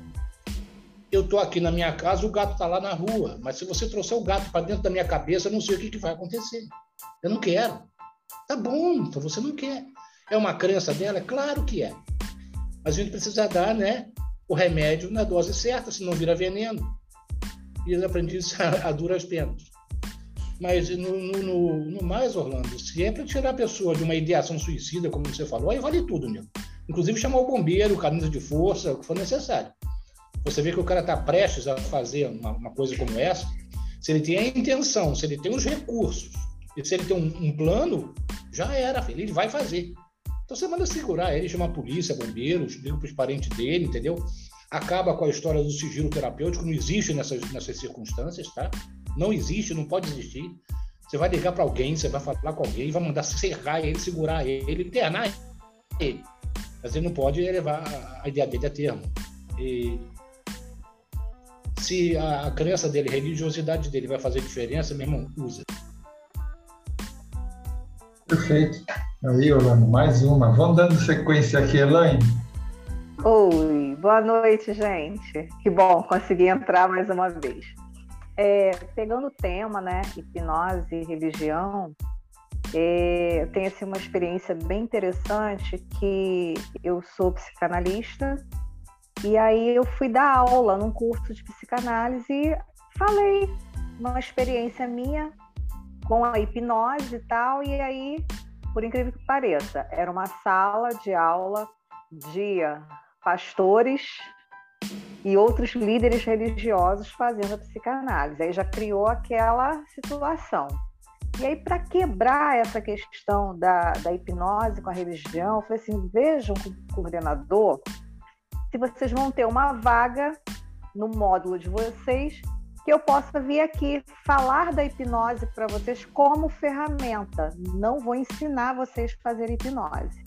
eu estou aqui na minha casa, o gato está lá na rua. Mas se você trouxer o gato para dentro da minha cabeça, eu não sei o que, que vai acontecer. Eu não quero. Tá bom, então você não quer. É uma crença dela? Claro que é. Mas a gente precisa dar né, o remédio na dose certa, senão vira veneno. E eu aprendi isso a, a duras penas. Mas no, no, no, mais, Orlando, se é para tirar a pessoa de uma ideação suicida, como você falou, aí vale tudo, né? Inclusive chamar o bombeiro, camisa de força, o que for necessário você vê que o cara está prestes a fazer uma, uma, coisa como essa, se ele tem a intenção, se ele tem os recursos, e se ele tem um, um plano, já era, ele vai fazer. Então você manda segurar ele, chama a polícia, bombeiros, liga para os parentes dele, entendeu? Acaba com a história do sigilo terapêutico, não existe nessas, nessas circunstâncias, tá? Não existe, não pode existir. Você vai ligar para alguém, você vai falar com alguém, vai mandar serrar ele, segurar ele, internar ele. Mas ele não pode levar a ideia dele a termo. E se a, a crença dele, a religiosidade dele vai fazer diferença, meu irmão, usa. Perfeito. Aí, Orlando, mais uma. Vamos dando sequência aqui, Elaine. Oi, Boa noite, gente. Que bom, consegui entrar mais uma vez. É, pegando o tema, né, hipnose e religião, é, eu tenho assim, uma experiência bem interessante que eu sou psicanalista e aí eu fui dar aula num curso de psicanálise e falei uma experiência minha com a hipnose e tal, e aí, por incrível que pareça, era uma sala de aula de pastores e outros líderes religiosos fazendo a psicanálise. Aí já criou aquela situação. E aí, para quebrar essa questão da, da hipnose com a religião, eu falei assim: vejam, coordenador, se vocês vão ter uma vaga no módulo de vocês, que eu possa vir aqui falar da hipnose para vocês como ferramenta. Não vou ensinar vocês a fazer hipnose.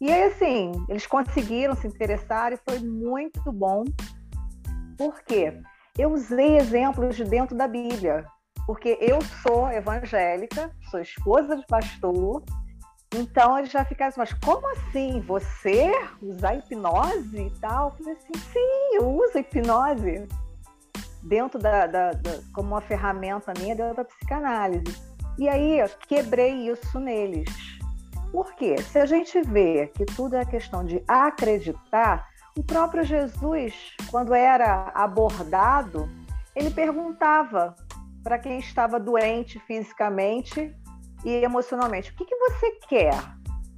E aí, assim, eles conseguiram se interessar e foi muito bom. Por quê? Eu usei exemplos de dentro da Bíblia, porque eu sou evangélica, sou esposa de pastor, então eles já ficaram assim, mas como assim? Você usar hipnose e tal? Eu falei assim, sim, eu uso hipnose dentro da, da, da, como uma ferramenta minha dentro da psicanálise. E aí quebrei isso neles. Por quê? Se a gente vê que tudo é questão de acreditar, o próprio Jesus, quando era abordado, ele perguntava para quem estava doente fisicamente e emocionalmente: o que, que você quer?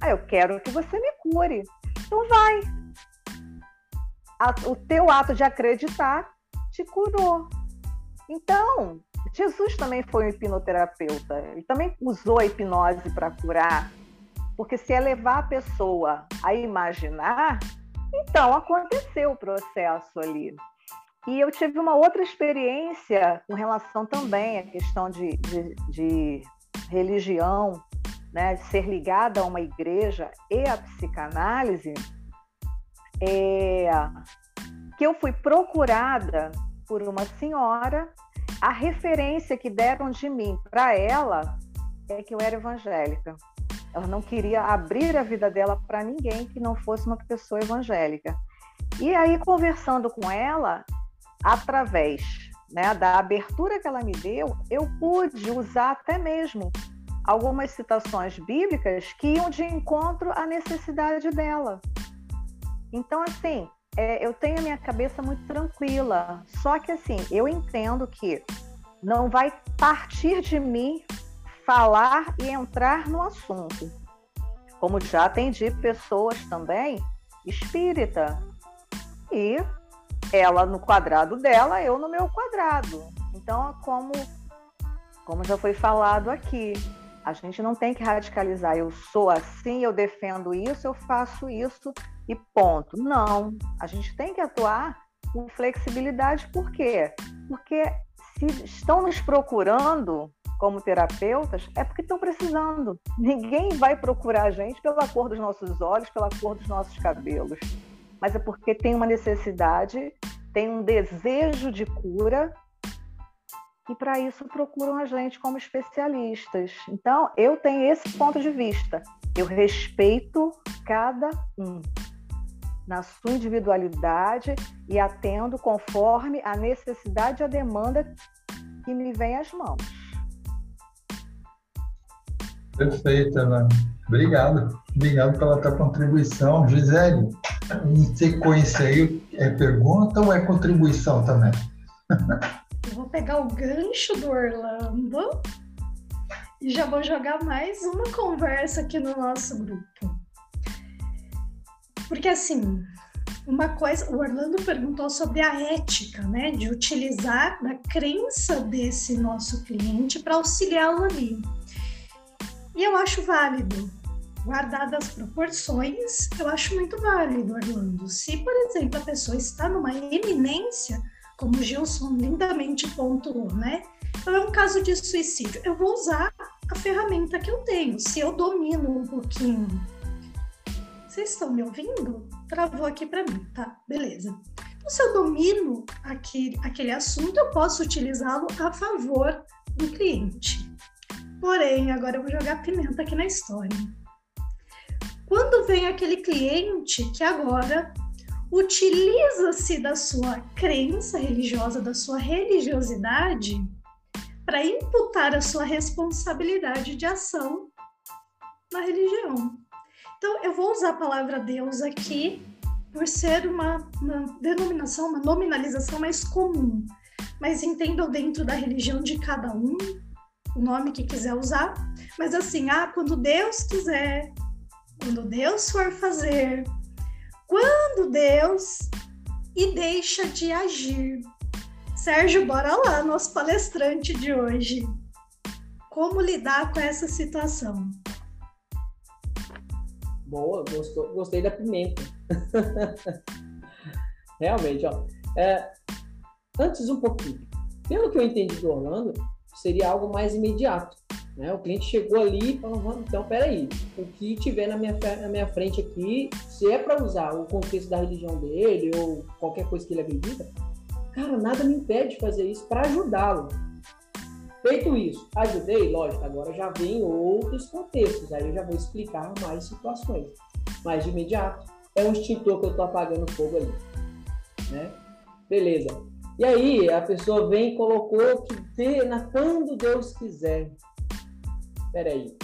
Ah, eu quero que você me cure. Então vai. O teu ato de acreditar te curou. Então, Jesus também foi um hipnoterapeuta. Ele também usou a hipnose para curar. Porque se é levar a pessoa a imaginar, então aconteceu o processo ali. E eu tive uma outra experiência com relação também à questão de, de, de religião, né, ser ligada a uma igreja e a psicanálise, é, que eu fui procurada por uma senhora, a referência que deram de mim para ela é que eu era evangélica. Ela não queria abrir a vida dela para ninguém que não fosse uma pessoa evangélica. E aí, conversando com ela, através né, da abertura que ela me deu, eu pude usar até mesmo algumas citações bíblicas que iam de encontro à necessidade dela. Então, assim, é, eu tenho a minha cabeça muito tranquila. Só que assim, eu entendo que não vai partir de mim falar e entrar no assunto. Como já atendi pessoas também espírita. E ela no quadrado dela, eu no meu quadrado. Então, como, como já foi falado aqui, a gente não tem que radicalizar. Eu sou assim, eu defendo isso, eu faço isso e ponto. Não, a gente tem que atuar com flexibilidade, por quê? Porque se estão nos procurando como terapeutas, é porque estão precisando. Ninguém vai procurar a gente pela cor dos nossos olhos, pela cor dos nossos cabelos, mas é porque tem uma necessidade, tem um desejo de cura e para isso procuram a gente como especialistas. Então, eu tenho esse ponto de vista. Eu respeito cada um na sua individualidade e atendo conforme a necessidade e a demanda que me vem às mãos. Perfeito, Ana. Obrigado. Obrigado pela tua contribuição. Gisele, em sequência aí, é pergunta ou é contribuição também? Eu vou pegar o gancho do Orlando e já vou jogar mais uma conversa aqui no nosso grupo. Porque assim, uma coisa, o Orlando perguntou sobre a ética, né, de utilizar a crença desse nosso cliente para auxiliá-lo ali. E eu acho válido, guardadas as proporções, eu acho muito válido, Orlando. Se, por exemplo, a pessoa está numa eminência, como o Gilson lindamente pontuou, né? Então é um caso de suicídio. Eu vou usar a ferramenta que eu tenho. Se eu domino um pouquinho vocês estão me ouvindo? Travou aqui para mim, tá? Beleza. Então, se eu domino aquele, aquele assunto, eu posso utilizá-lo a favor do cliente. Porém, agora eu vou jogar pimenta aqui na história. Quando vem aquele cliente que agora utiliza-se da sua crença religiosa, da sua religiosidade, para imputar a sua responsabilidade de ação na religião. Então, eu vou usar a palavra Deus aqui por ser uma, uma denominação, uma nominalização mais comum. Mas entendam dentro da religião de cada um o nome que quiser usar. Mas assim, ah, quando Deus quiser, quando Deus for fazer, quando Deus e deixa de agir. Sérgio, bora lá, nosso palestrante de hoje. Como lidar com essa situação? Boa, gostou, gostei da pimenta. Realmente, ó. É, antes um pouquinho. Pelo que eu entendi do Orlando, seria algo mais imediato. Né? O cliente chegou ali e falou, então, peraí, o que tiver na minha, na minha frente aqui, se é para usar o contexto da religião dele ou qualquer coisa que ele acredita, cara, nada me impede de fazer isso para ajudá-lo. Feito isso, ajudei, lógico, agora já vem outros contextos, aí eu já vou explicar mais situações. Mas de imediato, é um extintor que eu estou apagando fogo ali. Né? Beleza. E aí a pessoa vem e colocou que dê na quando Deus quiser. Peraí.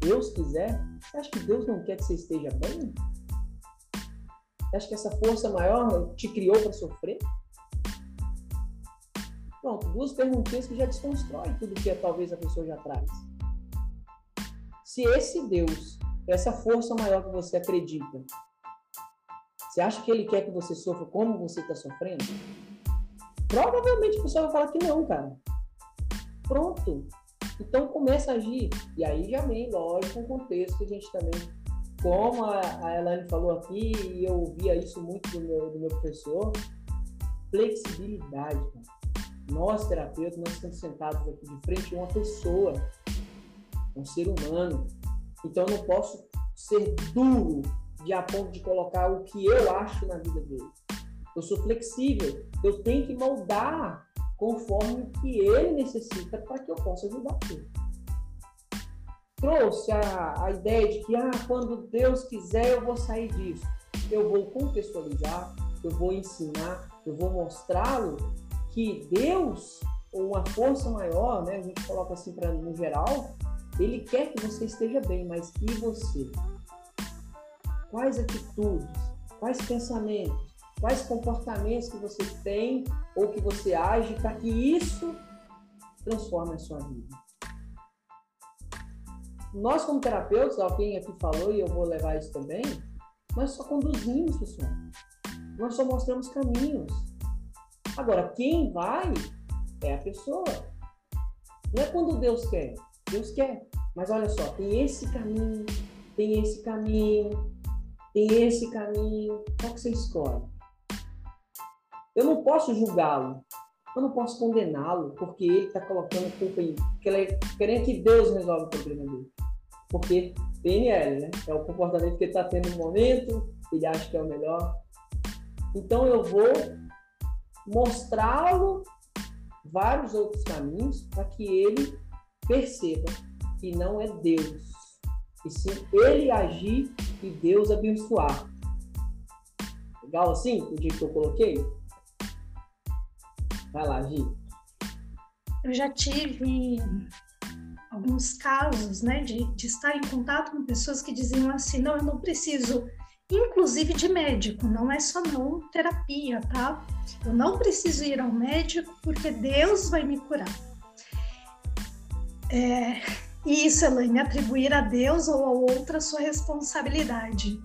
Deus quiser? Você acha que Deus não quer que você esteja bem? Você acha que essa força maior te criou para sofrer? Pronto, duas perguntinhas que já desconstrói tudo que talvez a pessoa já traz. Se esse Deus, essa força maior que você acredita, você acha que ele quer que você sofra como você está sofrendo? Provavelmente a pessoa vai falar que não, cara. Pronto. Então começa a agir. E aí já vem, lógico, um contexto que a gente também. Como a, a Elaine falou aqui, e eu ouvia isso muito do meu, do meu professor, flexibilidade. Cara. Nós, terapeutas, nós estamos sentados aqui de frente a uma pessoa, um ser humano. Então eu não posso ser duro de a ponto de colocar o que eu acho na vida dele. Eu sou flexível, eu tenho que moldar conforme o que ele necessita para que eu possa ajudar ele. Trouxe a, a ideia de que ah, quando Deus quiser eu vou sair disso. Eu vou contextualizar, eu vou ensinar, eu vou mostrá-lo que Deus, ou uma força maior, né, a gente coloca assim para no geral, ele quer que você esteja bem, mas e você? quais atitudes, quais pensamentos, quais comportamentos que você tem ou que você age para que isso transforme a sua vida. Nós, como terapeutas, alguém aqui falou e eu vou levar isso também, nós só conduzimos, pessoal. Nós só mostramos caminhos. Agora, quem vai é a pessoa. Não é quando Deus quer. Deus quer. Mas olha só, tem esse caminho, tem esse caminho, tem esse caminho, qual que você escolhe? Eu não posso julgá-lo, eu não posso condená-lo, porque ele está colocando culpa em. É, querendo que Deus resolva o problema dele. Porque PNL, né? É o comportamento que ele está tendo no momento, ele acha que é o melhor. Então eu vou mostrá-lo vários outros caminhos para que ele perceba que não é Deus, e sim ele agir e Deus abençoar. Legal assim? O jeito que eu coloquei? Vai lá, Gi. Eu já tive alguns casos, né, de, de estar em contato com pessoas que diziam assim, não, eu não preciso, inclusive de médico, não é só não terapia, tá? Eu não preciso ir ao médico porque Deus vai me curar. É, e isso, Elaine, atribuir a Deus ou a outra sua responsabilidade.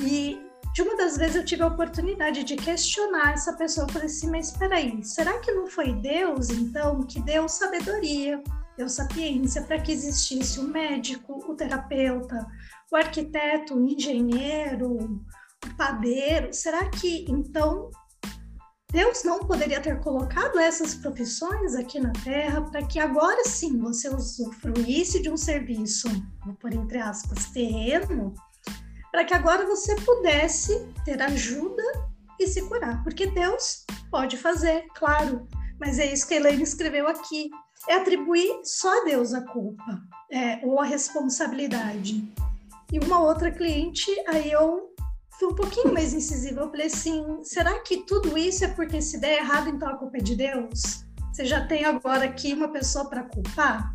E de uma das vezes eu tive a oportunidade de questionar essa pessoa. Eu falei assim, mas espera aí, será que não foi Deus, então, que deu sabedoria, deu sapiência para que existisse o médico, o terapeuta, o arquiteto, o engenheiro, o padeiro? Será que, então, Deus não poderia ter colocado essas profissões aqui na Terra para que agora sim você usufruísse de um serviço, por entre aspas, terreno, para que agora você pudesse ter ajuda e se curar. Porque Deus pode fazer, claro, mas é isso que a Elaine escreveu aqui. É atribuir só a Deus a culpa, é, ou a responsabilidade. E uma outra cliente, aí eu fui um pouquinho mais incisiva. Eu falei assim: será que tudo isso é porque se der errado, então a culpa é de Deus? Você já tem agora aqui uma pessoa para culpar?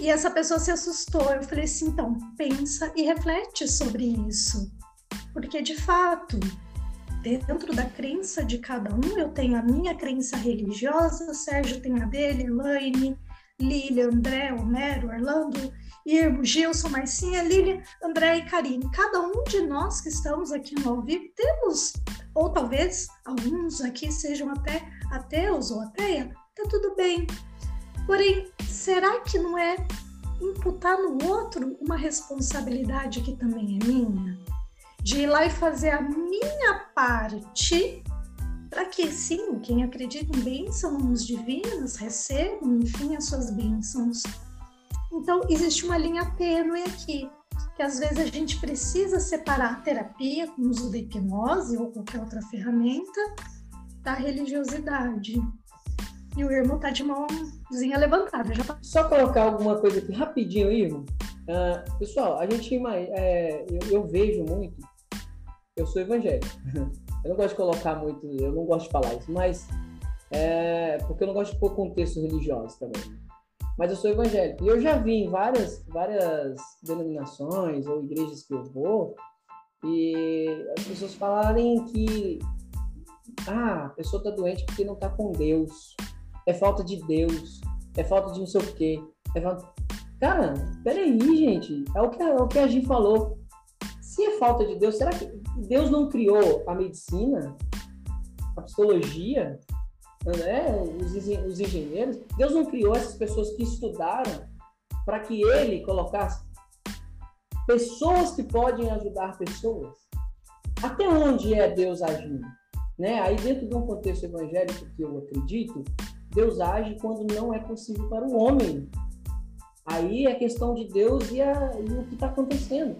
E essa pessoa se assustou. Eu falei assim: então, pensa e reflete sobre isso. Porque, de fato, dentro da crença de cada um, eu tenho a minha crença religiosa, Sérgio tem a dele, Elaine, Lília, André, Homero, Orlando, Irmo, Gilson, Marcinha, Lília, André e Karine. Cada um de nós que estamos aqui no ao vivo temos, ou talvez alguns aqui sejam até ateus ou ateia, tá tudo bem. Porém, será que não é imputar no outro uma responsabilidade que também é minha? De ir lá e fazer a minha parte para que, sim, quem acredita em bênçãos divinas recebam, enfim, as suas bênçãos. Então, existe uma linha tênue aqui, que às vezes a gente precisa separar a terapia, com o uso da hipnose ou qualquer outra ferramenta, da religiosidade. E o irmão tá de mãozinha levantada. Já... Só colocar alguma coisa aqui rapidinho, irmão. Uh, pessoal, a gente é, eu, eu, vejo muito. Eu sou evangélico. Eu não gosto de colocar muito, eu não gosto de falar isso, mas é, porque eu não gosto de pôr contexto religioso também. Mas eu sou evangélico. E eu já vi em várias, várias denominações ou igrejas que eu vou, e as pessoas falarem que ah, a pessoa está doente porque não está com Deus. É falta de Deus. É falta de não sei o quê. É falta... Cara, peraí, gente. É o que, é o que a Gi falou. Se é falta de Deus, será que Deus não criou a medicina, a psicologia, né? os, os engenheiros? Deus não criou essas pessoas que estudaram para que ele colocasse pessoas que podem ajudar pessoas? Até onde é Deus agindo? Né? Aí, dentro de um contexto evangélico que eu acredito, Deus age quando não é possível para o homem. Aí é questão de Deus e, a, e o que está acontecendo.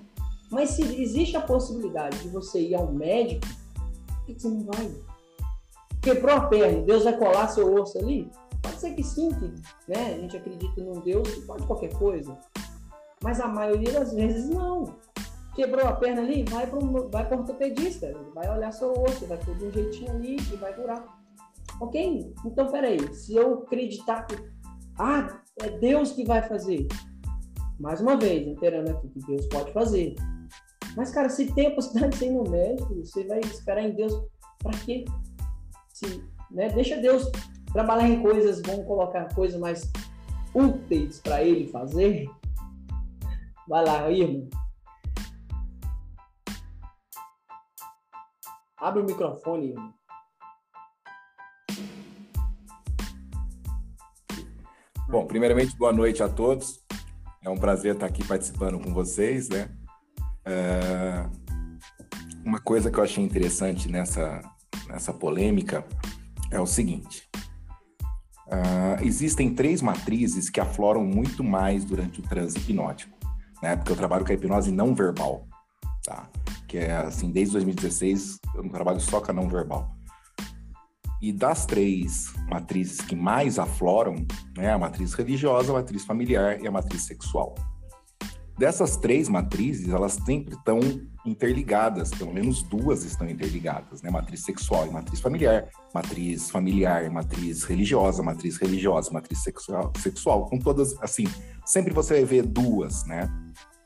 Mas se existe a possibilidade de você ir ao médico, por que você não vai? Quebrou a perna, Deus vai colar seu osso ali? Pode ser que sim, que, né? a gente acredita num Deus que pode qualquer coisa. Mas a maioria das vezes não quebrou a perna ali, vai para vai ortopedista, vai olhar seu osso, vai fazer um jeitinho ali e vai curar. Ok? Então, peraí, se eu acreditar que, ah, é Deus que vai fazer, mais uma vez, inteirando aqui que Deus pode fazer. Mas, cara, se tem a possibilidade de ser no médico, você vai esperar em Deus para quê? Se, né, deixa Deus trabalhar em coisas, vamos colocar coisas mais úteis para ele fazer. Vai lá, irmão. Abre o microfone. Bom, primeiramente, boa noite a todos. É um prazer estar aqui participando com vocês, né? É... Uma coisa que eu achei interessante nessa, nessa polêmica é o seguinte: uh, existem três matrizes que afloram muito mais durante o transe hipnótico, né? Porque eu trabalho com a hipnose não verbal, tá? que é assim, desde 2016 eu não trabalho só com a não verbal. E das três matrizes que mais afloram, né, a matriz religiosa, a matriz familiar e a matriz sexual. Dessas três matrizes, elas sempre estão interligadas, pelo menos duas estão interligadas, né? Matriz sexual e matriz familiar, matriz familiar, matriz religiosa, matriz religiosa, matriz sexual, sexual, com todas, assim, sempre você vai ver duas, né?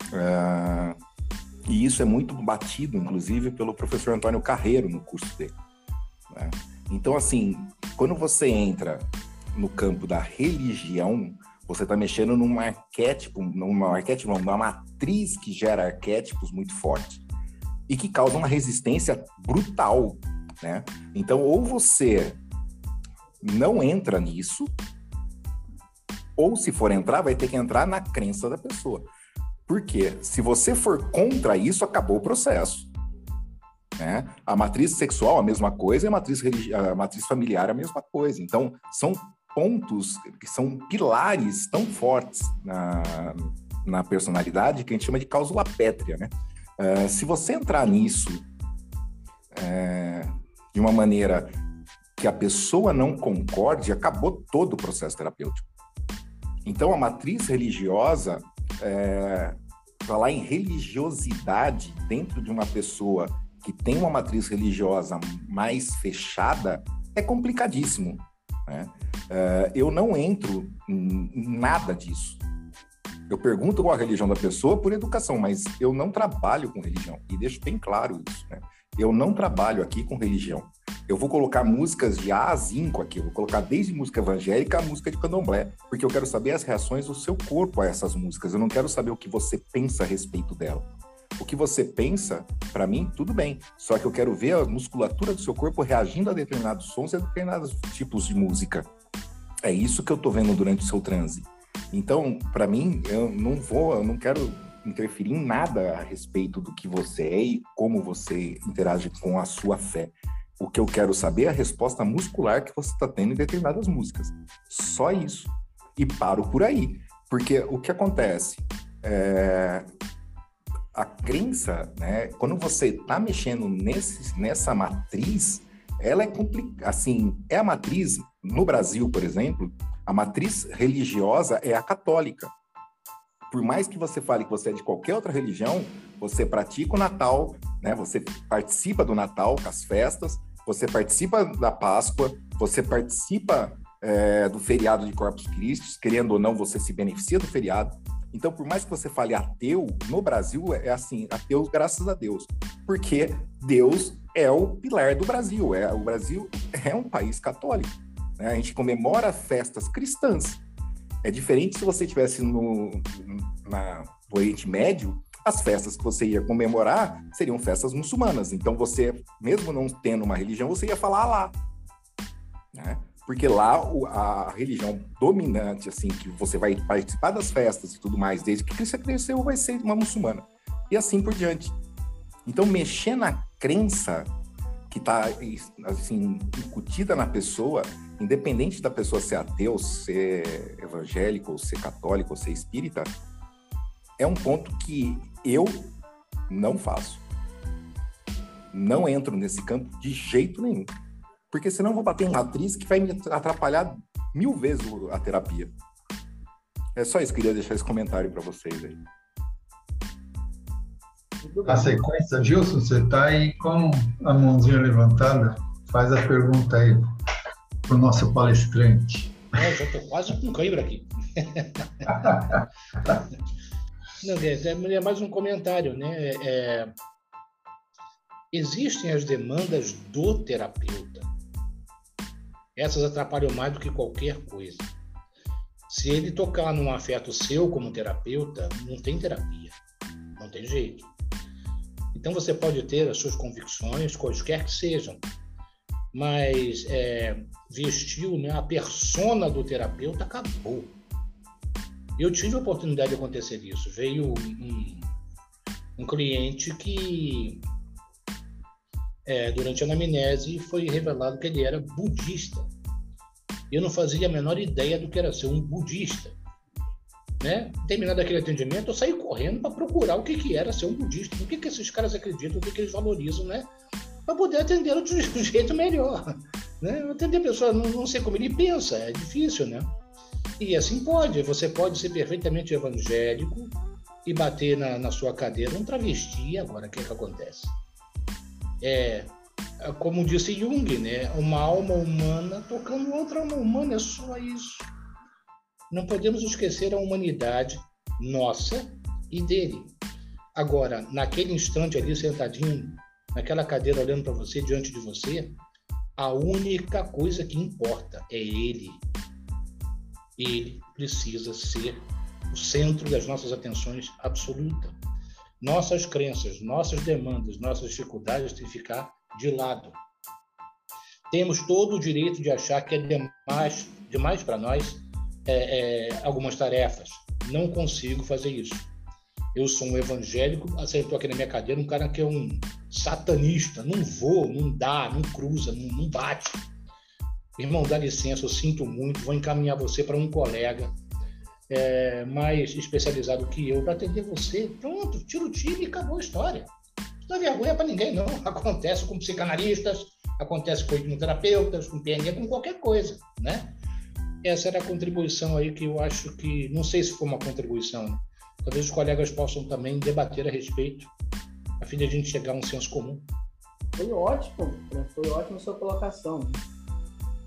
Uh, e isso é muito batido, inclusive, pelo professor Antônio Carreiro no curso dele. Né? Então, assim, quando você entra no campo da religião, você está mexendo num arquétipo, numa arquétipo, numa matriz que gera arquétipos muito fortes e que causa uma resistência brutal, né? Então, ou você não entra nisso, ou se for entrar, vai ter que entrar na crença da pessoa. Porque se você for contra isso, acabou o processo. Né? A matriz sexual a mesma coisa e a matriz, a matriz familiar a mesma coisa. Então, são pontos que são pilares tão fortes na, na personalidade que a gente chama de cláusula pétrea. Né? Uh, se você entrar nisso é, de uma maneira que a pessoa não concorde, acabou todo o processo terapêutico. Então, a matriz religiosa é, falar em religiosidade dentro de uma pessoa que tem uma matriz religiosa mais fechada, é complicadíssimo. Né? Uh, eu não entro em nada disso. Eu pergunto qual a religião da pessoa por educação, mas eu não trabalho com religião. E deixo bem claro isso. Né? Eu não trabalho aqui com religião. Eu vou colocar músicas de A a Zinco aqui. Eu vou colocar desde música evangélica a música de candomblé, porque eu quero saber as reações do seu corpo a essas músicas. Eu não quero saber o que você pensa a respeito dela. O que você pensa, para mim, tudo bem. Só que eu quero ver a musculatura do seu corpo reagindo a determinados sons e a determinados tipos de música. É isso que eu tô vendo durante o seu transe. Então, para mim, eu não vou, eu não quero interferir em nada a respeito do que você é e como você interage com a sua fé. O que eu quero saber é a resposta muscular que você está tendo em determinadas músicas. Só isso. E paro por aí. Porque o que acontece? É... A crença, né? Quando você está mexendo nesse, nessa matriz, ela é complicada. Assim, é a matriz, no Brasil, por exemplo, a matriz religiosa é a católica por mais que você fale que você é de qualquer outra religião, você pratica o Natal, né? Você participa do Natal, com as festas, você participa da Páscoa, você participa é, do feriado de Corpus Christi, querendo ou não, você se beneficia do feriado. Então, por mais que você fale ateu, no Brasil é assim, ateu graças a Deus, porque Deus é o pilar do Brasil. É o Brasil é um país católico. Né? A gente comemora festas cristãs. É diferente se você estivesse no, na, no Oriente Médio, as festas que você ia comemorar seriam festas muçulmanas. Então você, mesmo não tendo uma religião, você ia falar lá. Né? Porque lá a religião dominante, assim, que você vai participar das festas e tudo mais, desde que você cresceu, vai ser uma muçulmana. E assim por diante. Então, mexer na crença que está assim, incutida na pessoa independente da pessoa ser ateu, ser evangélico, ser católico, ser espírita, é um ponto que eu não faço. Não entro nesse campo de jeito nenhum. Porque senão eu vou bater em matriz que vai me atrapalhar mil vezes a terapia. É só isso, queria deixar esse comentário para vocês aí. A sequência, Gilson, você está aí com a mãozinha levantada? Faz a pergunta aí para o nosso palestrante. É, já estou quase com cãibra aqui. Não, é, é mais um comentário, né? É, existem as demandas do terapeuta. Essas atrapalham mais do que qualquer coisa. Se ele tocar num afeto seu como terapeuta, não tem terapia. Não tem jeito. Então você pode ter as suas convicções, quaisquer que sejam, mas é, vestiu né, a persona do terapeuta, acabou. Eu tive a oportunidade de acontecer isso. Veio um, um cliente que, é, durante a anamnese, foi revelado que ele era budista. Eu não fazia a menor ideia do que era ser um budista. Né? Terminado aquele atendimento, eu saí correndo para procurar o que, que era ser um budista, o que, que esses caras acreditam, o que, que eles valorizam, né? para poder atender de um jeito melhor. Né? Atender a pessoa, não, não sei como ele pensa, é difícil, né? E assim pode, você pode ser perfeitamente evangélico e bater na, na sua cadeira um travesti, agora o que, é que acontece? É, como disse Jung, né? Uma alma humana tocando outra alma humana, é só isso. Não podemos esquecer a humanidade nossa e dele. Agora, naquele instante ali, sentadinho naquela cadeira olhando para você, diante de você, a única coisa que importa é ele. Ele precisa ser o centro das nossas atenções absoluta. Nossas crenças, nossas demandas, nossas dificuldades têm que ficar de lado. Temos todo o direito de achar que é demais, demais para nós é, é, algumas tarefas. Não consigo fazer isso eu sou um evangélico, acertou aqui na minha cadeira um cara que é um satanista, não vou, não dá, não cruza, não, não bate. Irmão, dá licença, eu sinto muito, vou encaminhar você para um colega é, mais especializado que eu para atender você. Pronto, tira o time e acabou a história. Não dá vergonha para ninguém, não. Acontece com psicanalistas, acontece com hipnoterapeutas, com PNE, com qualquer coisa, né? Essa era a contribuição aí que eu acho que, não sei se foi uma contribuição, né? talvez os colegas possam também debater a respeito, a fim de a gente chegar a um senso comum. Foi ótimo, foi ótima sua colocação.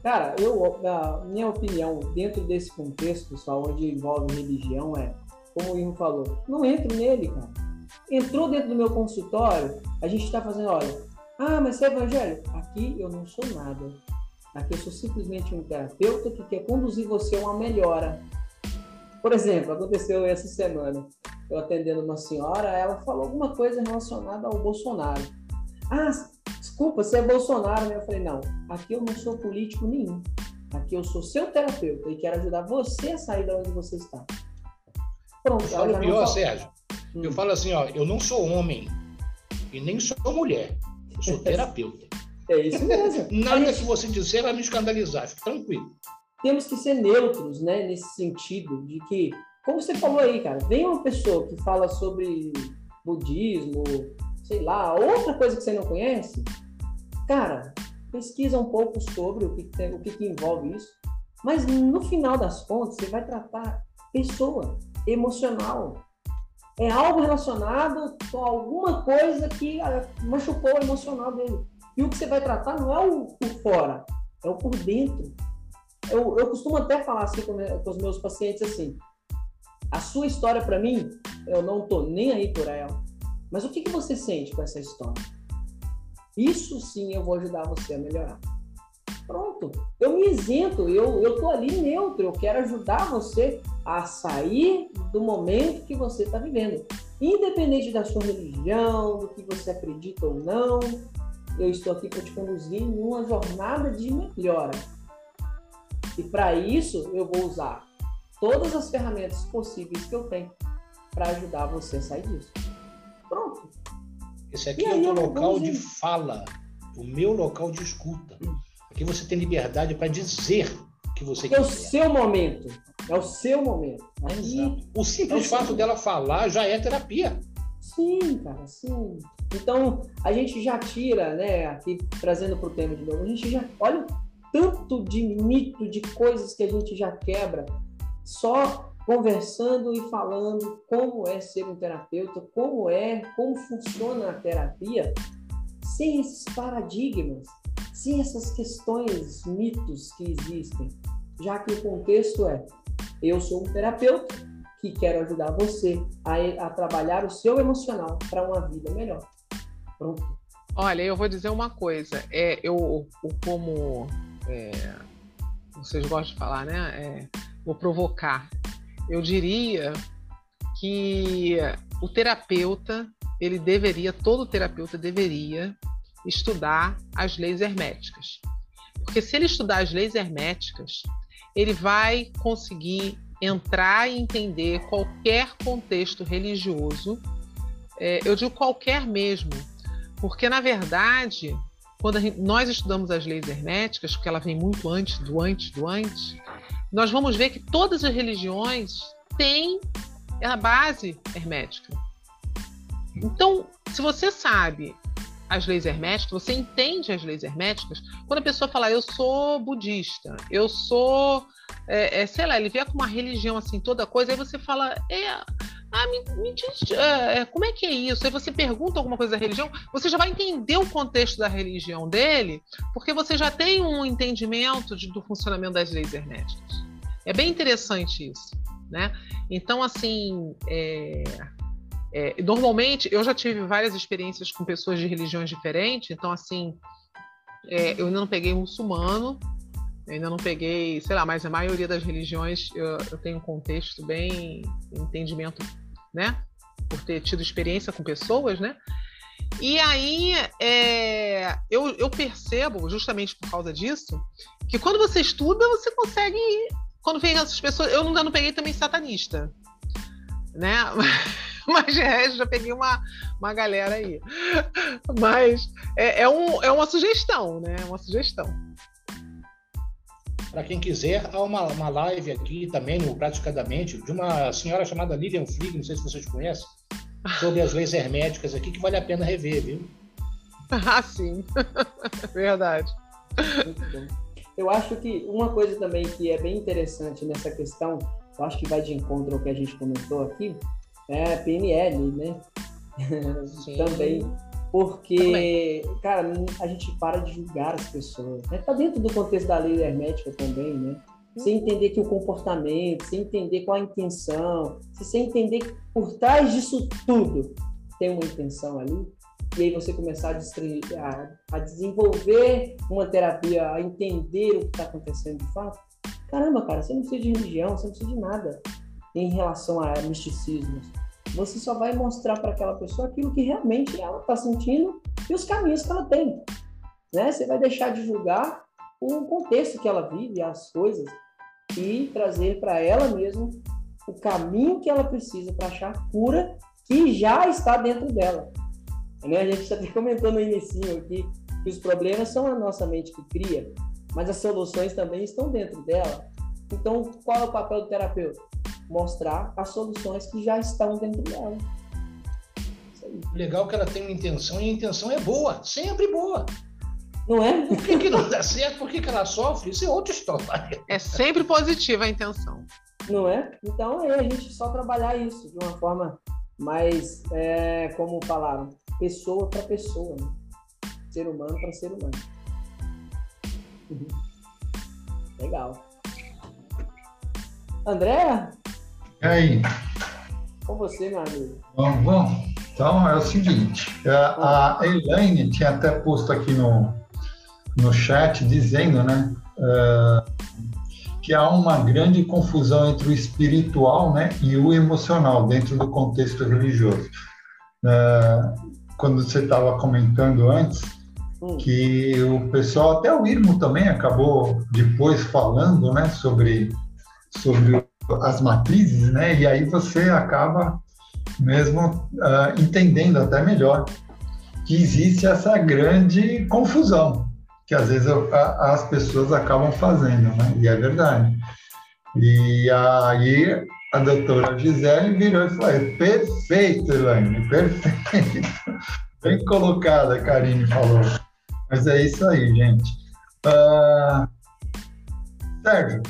Cara, eu, na minha opinião, dentro desse contexto, pessoal, onde envolve religião, é, como o Irmo falou, não entre nele, cara. Entrou dentro do meu consultório, a gente está fazendo, olha, ah, mas você é evangélico? Aqui eu não sou nada. Aqui eu sou simplesmente um terapeuta que quer conduzir você a uma melhora. Por exemplo, aconteceu essa semana. Eu atendendo uma senhora, ela falou alguma coisa relacionada ao Bolsonaro. Ah, desculpa, você é Bolsonaro, né? Eu falei, não, aqui eu não sou político nenhum. Aqui eu sou seu terapeuta e quero ajudar você a sair da onde você está. Pronto. Eu falo pior, Sérgio. Hum. Eu falo assim, ó, eu não sou homem e nem sou mulher. Eu sou terapeuta. É isso mesmo. Nada gente... que você disser vai me escandalizar, fique tranquilo. Temos que ser neutros, né, nesse sentido, de que, como você falou aí, cara, vem uma pessoa que fala sobre budismo, sei lá, outra coisa que você não conhece, cara, pesquisa um pouco sobre o que, tem, o que, que envolve isso, mas no final das contas, você vai tratar pessoa, emocional. É algo relacionado com alguma coisa que ah, machucou o emocional dele. E o que você vai tratar não é o por fora, é o por dentro. Eu, eu costumo até falar assim com, com os meus pacientes assim: a sua história para mim, eu não tô nem aí por ela. Mas o que, que você sente com essa história? Isso sim eu vou ajudar você a melhorar. Pronto, eu me isento, eu, eu tô ali neutro, eu quero ajudar você a sair do momento que você está vivendo. Independente da sua religião, do que você acredita ou não, eu estou aqui para te conduzir em uma jornada de melhora. E para isso, eu vou usar todas as ferramentas possíveis que eu tenho para ajudar você a sair disso. Pronto. Esse aqui e é o teu local de fala, o meu local de escuta. Aqui você tem liberdade para dizer o que você quer. É o seu momento. É o seu momento. Aí, o simples é fato seu... dela falar já é terapia. Sim, cara, sim. Então, a gente já tira, né, aqui trazendo para o tema de novo, a gente já olha tanto de mito, de coisas que a gente já quebra só conversando e falando como é ser um terapeuta, como é, como funciona a terapia, sem esses paradigmas, sem essas questões, mitos que existem, já que o contexto é: eu sou um terapeuta que quero ajudar você a, a trabalhar o seu emocional para uma vida melhor. Pronto. Olha, eu vou dizer uma coisa. É, eu, como é, vocês gostam de falar, né? É, vou provocar. Eu diria que o terapeuta, ele deveria, todo terapeuta deveria estudar as leis herméticas. Porque se ele estudar as leis herméticas, ele vai conseguir entrar e entender qualquer contexto religioso, é, eu digo qualquer mesmo, porque na verdade, quando gente, nós estudamos as leis herméticas, porque ela vem muito antes do antes do antes, nós vamos ver que todas as religiões têm a base hermética. Então, se você sabe as leis herméticas, você entende as leis herméticas, quando a pessoa fala, eu sou budista, eu sou é, é, sei lá, ele vier com uma religião assim, toda coisa, aí você fala, é, ah, me, me diz, é, é, como é que é isso? Aí você pergunta alguma coisa da religião, você já vai entender o contexto da religião dele, porque você já tem um entendimento de, do funcionamento das leis herméticas. É bem interessante isso, né? Então, assim, é, é, normalmente, eu já tive várias experiências com pessoas de religiões diferentes, então, assim, é, eu ainda não peguei muçulmano, ainda não peguei, sei lá, mas a maioria das religiões eu, eu tenho um contexto bem, entendimento, né? Por ter tido experiência com pessoas, né? E aí é, eu, eu percebo, justamente por causa disso, que quando você estuda, você consegue. Quando vem essas pessoas. Eu ainda não peguei também satanista, né? Mas de já peguei uma, uma galera aí. Mas é, é, um, é uma sugestão, né? É uma sugestão. Para quem quiser, há uma, uma live aqui também no Praticadamente de uma senhora chamada Lilian Flieg, não sei se vocês conhecem, sobre as leis herméticas aqui, que vale a pena rever, viu? Ah, sim. Verdade. Eu acho que uma coisa também que é bem interessante nessa questão, eu acho que vai de encontro ao que a gente comentou aqui, é a PNL, né? também Porque, cara, a gente para de julgar as pessoas. Né? Tá dentro do contexto da lei hermética também, né? Você entender que o comportamento, você entender qual a intenção, você entender que por trás disso tudo tem uma intenção ali, e aí você começar a, a, a desenvolver uma terapia, a entender o que está acontecendo de fato, caramba, cara, você não precisa de religião, você não precisa de nada em relação a misticismos. Você só vai mostrar para aquela pessoa aquilo que realmente ela está sentindo e os caminhos que ela tem. Né? Você vai deixar de julgar o contexto que ela vive, as coisas, e trazer para ela mesma o caminho que ela precisa para achar cura que já está dentro dela. Né? A gente está até comentando no início aqui que os problemas são a nossa mente que cria, mas as soluções também estão dentro dela. Então, qual é o papel do terapeuta? Mostrar as soluções que já estão dentro dela. Legal que ela tem uma intenção e a intenção é boa, sempre boa. Não é? Por que, que não dá certo? Por que, que ela sofre? Isso é outra história. É sempre positiva a intenção. Não é? Então é a gente só trabalhar isso de uma forma mais, é, como falaram, pessoa para pessoa, né? ser humano para ser humano. Uhum. Legal. André? E aí? Com você, meu amigo. Vamos, vamos. Então é o seguinte, a, a Elaine tinha até posto aqui no, no chat dizendo, né, uh, que há uma grande confusão entre o espiritual, né, e o emocional dentro do contexto religioso. Uh, quando você estava comentando antes, hum. que o pessoal, até o Irmo também acabou depois falando, né, sobre, sobre as matrizes, né, e aí você acaba mesmo uh, entendendo até melhor que existe essa grande confusão que às vezes a, as pessoas acabam fazendo, né, e é verdade. E aí a doutora Gisele virou e falou: perfeito, Elaine, perfeito. Bem colocada, a Karine falou. Mas é isso aí, gente. Uh, Sérgio,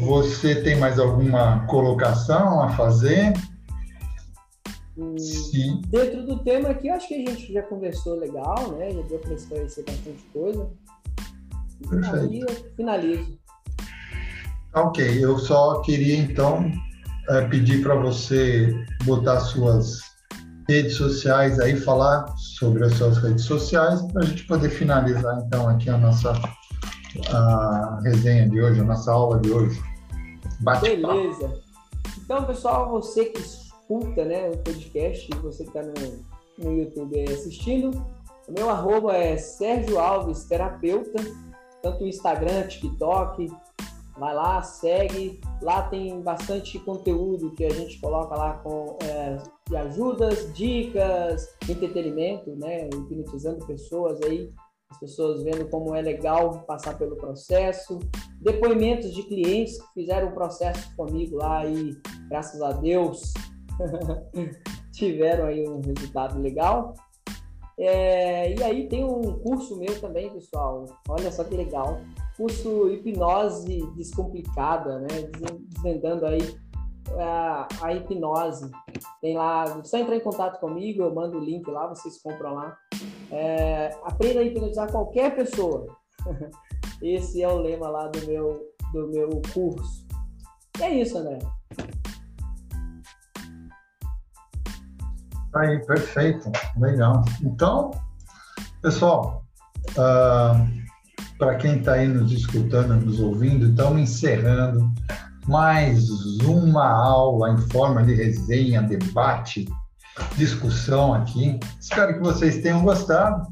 você tem mais alguma colocação a fazer? Sim. Dentro do tema aqui, acho que a gente já conversou legal, né? Já deu para esclarecer bastante coisa. Perfeito. Finalizo. Ok, eu só queria então é, pedir para você botar suas redes sociais aí, falar sobre as suas redes sociais, para a gente poder finalizar então aqui a nossa a resenha de hoje, a nossa aula de hoje. Bate Beleza. Então, pessoal, você que escuta né, o podcast, você que está no, no YouTube assistindo, o meu arroba é Sérgio Alves Terapeuta, tanto Instagram, TikTok, Vai lá, segue. Lá tem bastante conteúdo que a gente coloca lá com é, de ajudas, dicas, entretenimento, né? Hipnotizando pessoas aí, as pessoas vendo como é legal passar pelo processo. Depoimentos de clientes que fizeram o processo comigo lá e, graças a Deus, tiveram aí um resultado legal. É, e aí tem um curso meu também, pessoal. Olha só que legal curso Hipnose Descomplicada, né? Desvendando aí a, a hipnose. Tem lá, só entrar em contato comigo, eu mando o link lá, vocês compram lá. É, aprenda a hipnotizar qualquer pessoa. Esse é o lema lá do meu, do meu curso. E é isso, André. Aí, perfeito, legal. Então, pessoal, uh, para quem está aí nos escutando, nos ouvindo, estamos encerrando mais uma aula em forma de resenha, debate, discussão aqui. Espero que vocês tenham gostado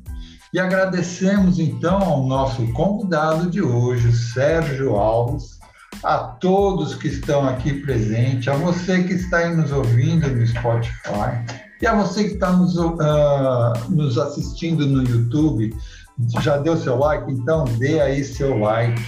e agradecemos então ao nosso convidado de hoje, Sérgio Alves, a todos que estão aqui presentes, a você que está aí nos ouvindo no Spotify e a você que está nos, uh, nos assistindo no YouTube já deu seu like? Então dê aí seu like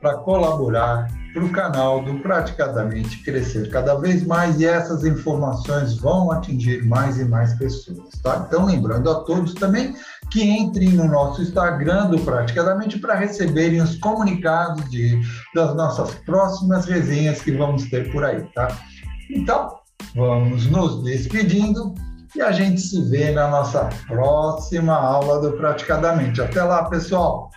para colaborar para o canal do Praticadamente crescer cada vez mais e essas informações vão atingir mais e mais pessoas, tá? Então, lembrando a todos também que entrem no nosso Instagram do Praticadamente para receberem os comunicados de, das nossas próximas resenhas que vamos ter por aí, tá? Então, vamos nos despedindo e a gente se vê na nossa próxima aula do Praticadamente. Até lá, pessoal!